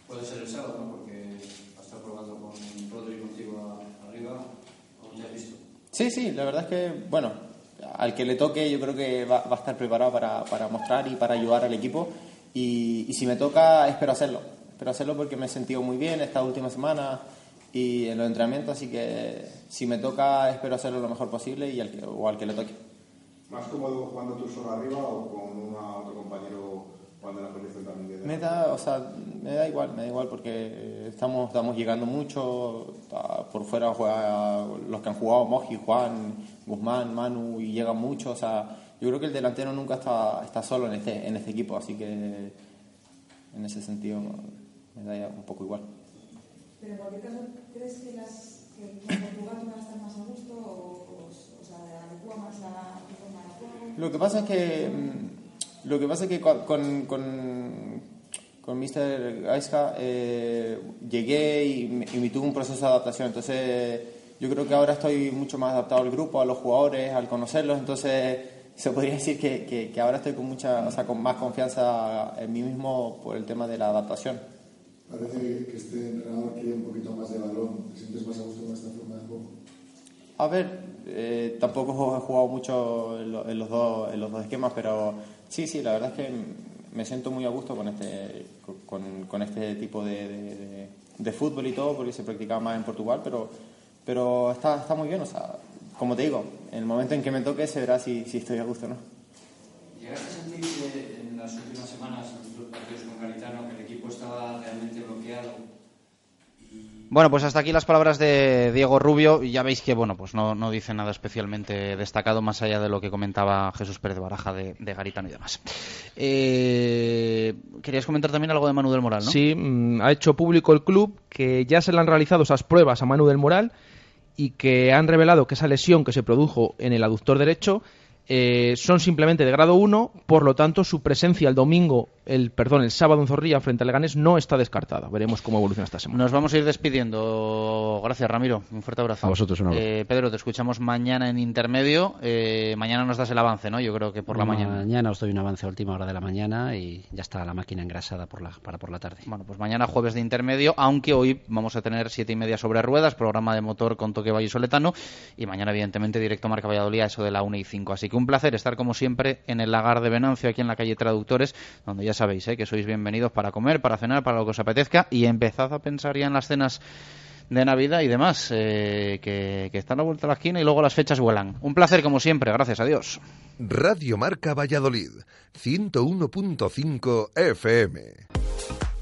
Puede ser el sábado, ¿no? Porque has estado probando con Rodri contigo arriba. ¿Cómo te has visto? Sí, sí, la verdad es que, bueno, al que le toque yo creo que va, va a estar preparado para, para mostrar y para ayudar al equipo. Y, y si me toca, espero hacerlo. Espero hacerlo porque me he sentido muy bien esta última semana y en los entrenamientos, así que si me toca, espero hacerlo lo mejor posible y al que, o al que le toque. ¿Más cómodo jugando tú solo arriba o con una, otro compañero jugando en la posición también de o sea, me da igual, me da igual porque estamos, estamos llegando mucho. Por fuera juega los que han jugado, Moji, Juan, Guzmán, Manu, y llegan mucho. O sea, yo creo que el delantero nunca está, está solo en este, en este equipo, así que en ese sentido me da un poco igual. Pero en cualquier caso, ¿crees que las que con Portugal van a estar más a gusto o, o, o sea, adecua más a tu forma de juego? Lo que pasa es que mm, lo que pasa es que con con, con, Mr. Gaiska eh, llegué y, me- y me tuve un proceso de adaptación. Entonces yo creo que ahora estoy mucho más adaptado al grupo, a los jugadores, al conocerlos. Entonces se podría decir que, que, que ahora estoy con mucha, o sea, con más confianza en mí mismo por el tema de la adaptación. Parece que este entrenador quiere un poquito más de balón. ¿Te sientes más a gusto con esta forma de juego? A ver, eh, tampoco he jugado mucho en, lo- en los dos, en los dos esquemas, pero sí, sí, la verdad es que me siento muy a gusto con este, con, con este tipo de, de- de- fútbol y todo, porque se practicaba más en Portugal, pero, pero está, está muy bien, o sea, como te digo, en el momento en que me toque se verá si, si estoy a gusto o no. ¿Llegaste a sentir en las últimas semanas, en los partidos con Garitano, que el equipo estaba realmente bloqueado? Bueno, pues hasta aquí las palabras de Diego Rubio. Ya veis que, bueno, pues no, no dice nada especialmente destacado más allá de lo que comentaba Jesús Pérez Baraja de, de Garitano y demás. Eh, querías comentar también algo de Manu del Moral, ¿no? Sí, mm, ha hecho público el club que ya se le han realizado esas pruebas a Manu del Moral y que han revelado que esa lesión que se produjo en el aductor derecho eh, son simplemente de grado 1, por lo tanto su presencia el domingo, el perdón, el sábado en Zorrilla frente al Leganés no está descartada. Veremos cómo evoluciona esta semana. Nos vamos a ir despidiendo. Gracias, Ramiro. Un fuerte abrazo. A vosotros, un abrazo. Eh, Pedro, te escuchamos mañana en intermedio. Eh, mañana nos das el avance, ¿no? Yo creo que por la mañana. Mañana os doy un avance a última hora de la mañana y ya está la máquina engrasada por la, para por la tarde. Bueno, pues mañana jueves de intermedio, aunque hoy vamos a tener siete y media sobre ruedas, programa de motor con toque vallisoletano y mañana evidentemente directo Marca Valladolid a eso de la 1 y 5. Así que un placer estar como siempre en el lagar de Venancio, aquí en la calle Traductores, donde ya sabéis ¿eh? que sois bienvenidos para comer, para cenar, para lo que os apetezca y empezad a pensar ya en las cenas de Navidad y demás, eh, que, que están a la vuelta de la esquina y luego las fechas vuelan. Un placer como siempre, gracias a Dios. Radio Marca Valladolid, 101.5 FM.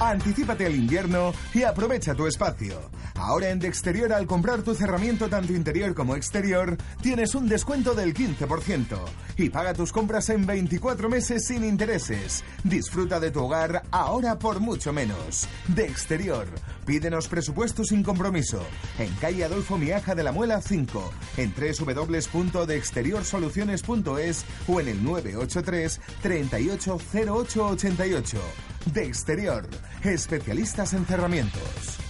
Anticípate al invierno y aprovecha tu espacio. Ahora en De Exterior al comprar tu cerramiento tanto interior como exterior tienes un descuento del 15% y paga tus compras en 24 meses sin intereses. Disfruta de tu hogar ahora por mucho menos. De Exterior. Pídenos presupuesto sin compromiso. En calle Adolfo Miaja de la Muela 5, en www.deexteriorsoluciones.es o en el 983 380888. De Exterior, especialistas en cerramientos.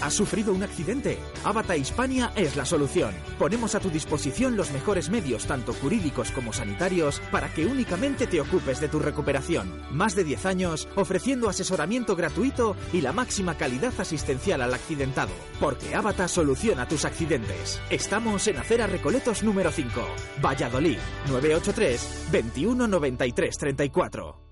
¿Has sufrido un accidente? Avata Hispania es la solución. Ponemos a tu disposición los mejores medios, tanto jurídicos como sanitarios, para que únicamente te ocupes de tu recuperación. Más de 10 años ofreciendo asesoramiento gratuito y la máxima calidad asistencial al accidentado. Porque Avata soluciona tus accidentes. Estamos en Acera Recoletos número 5, Valladolid, 983 21 93 34.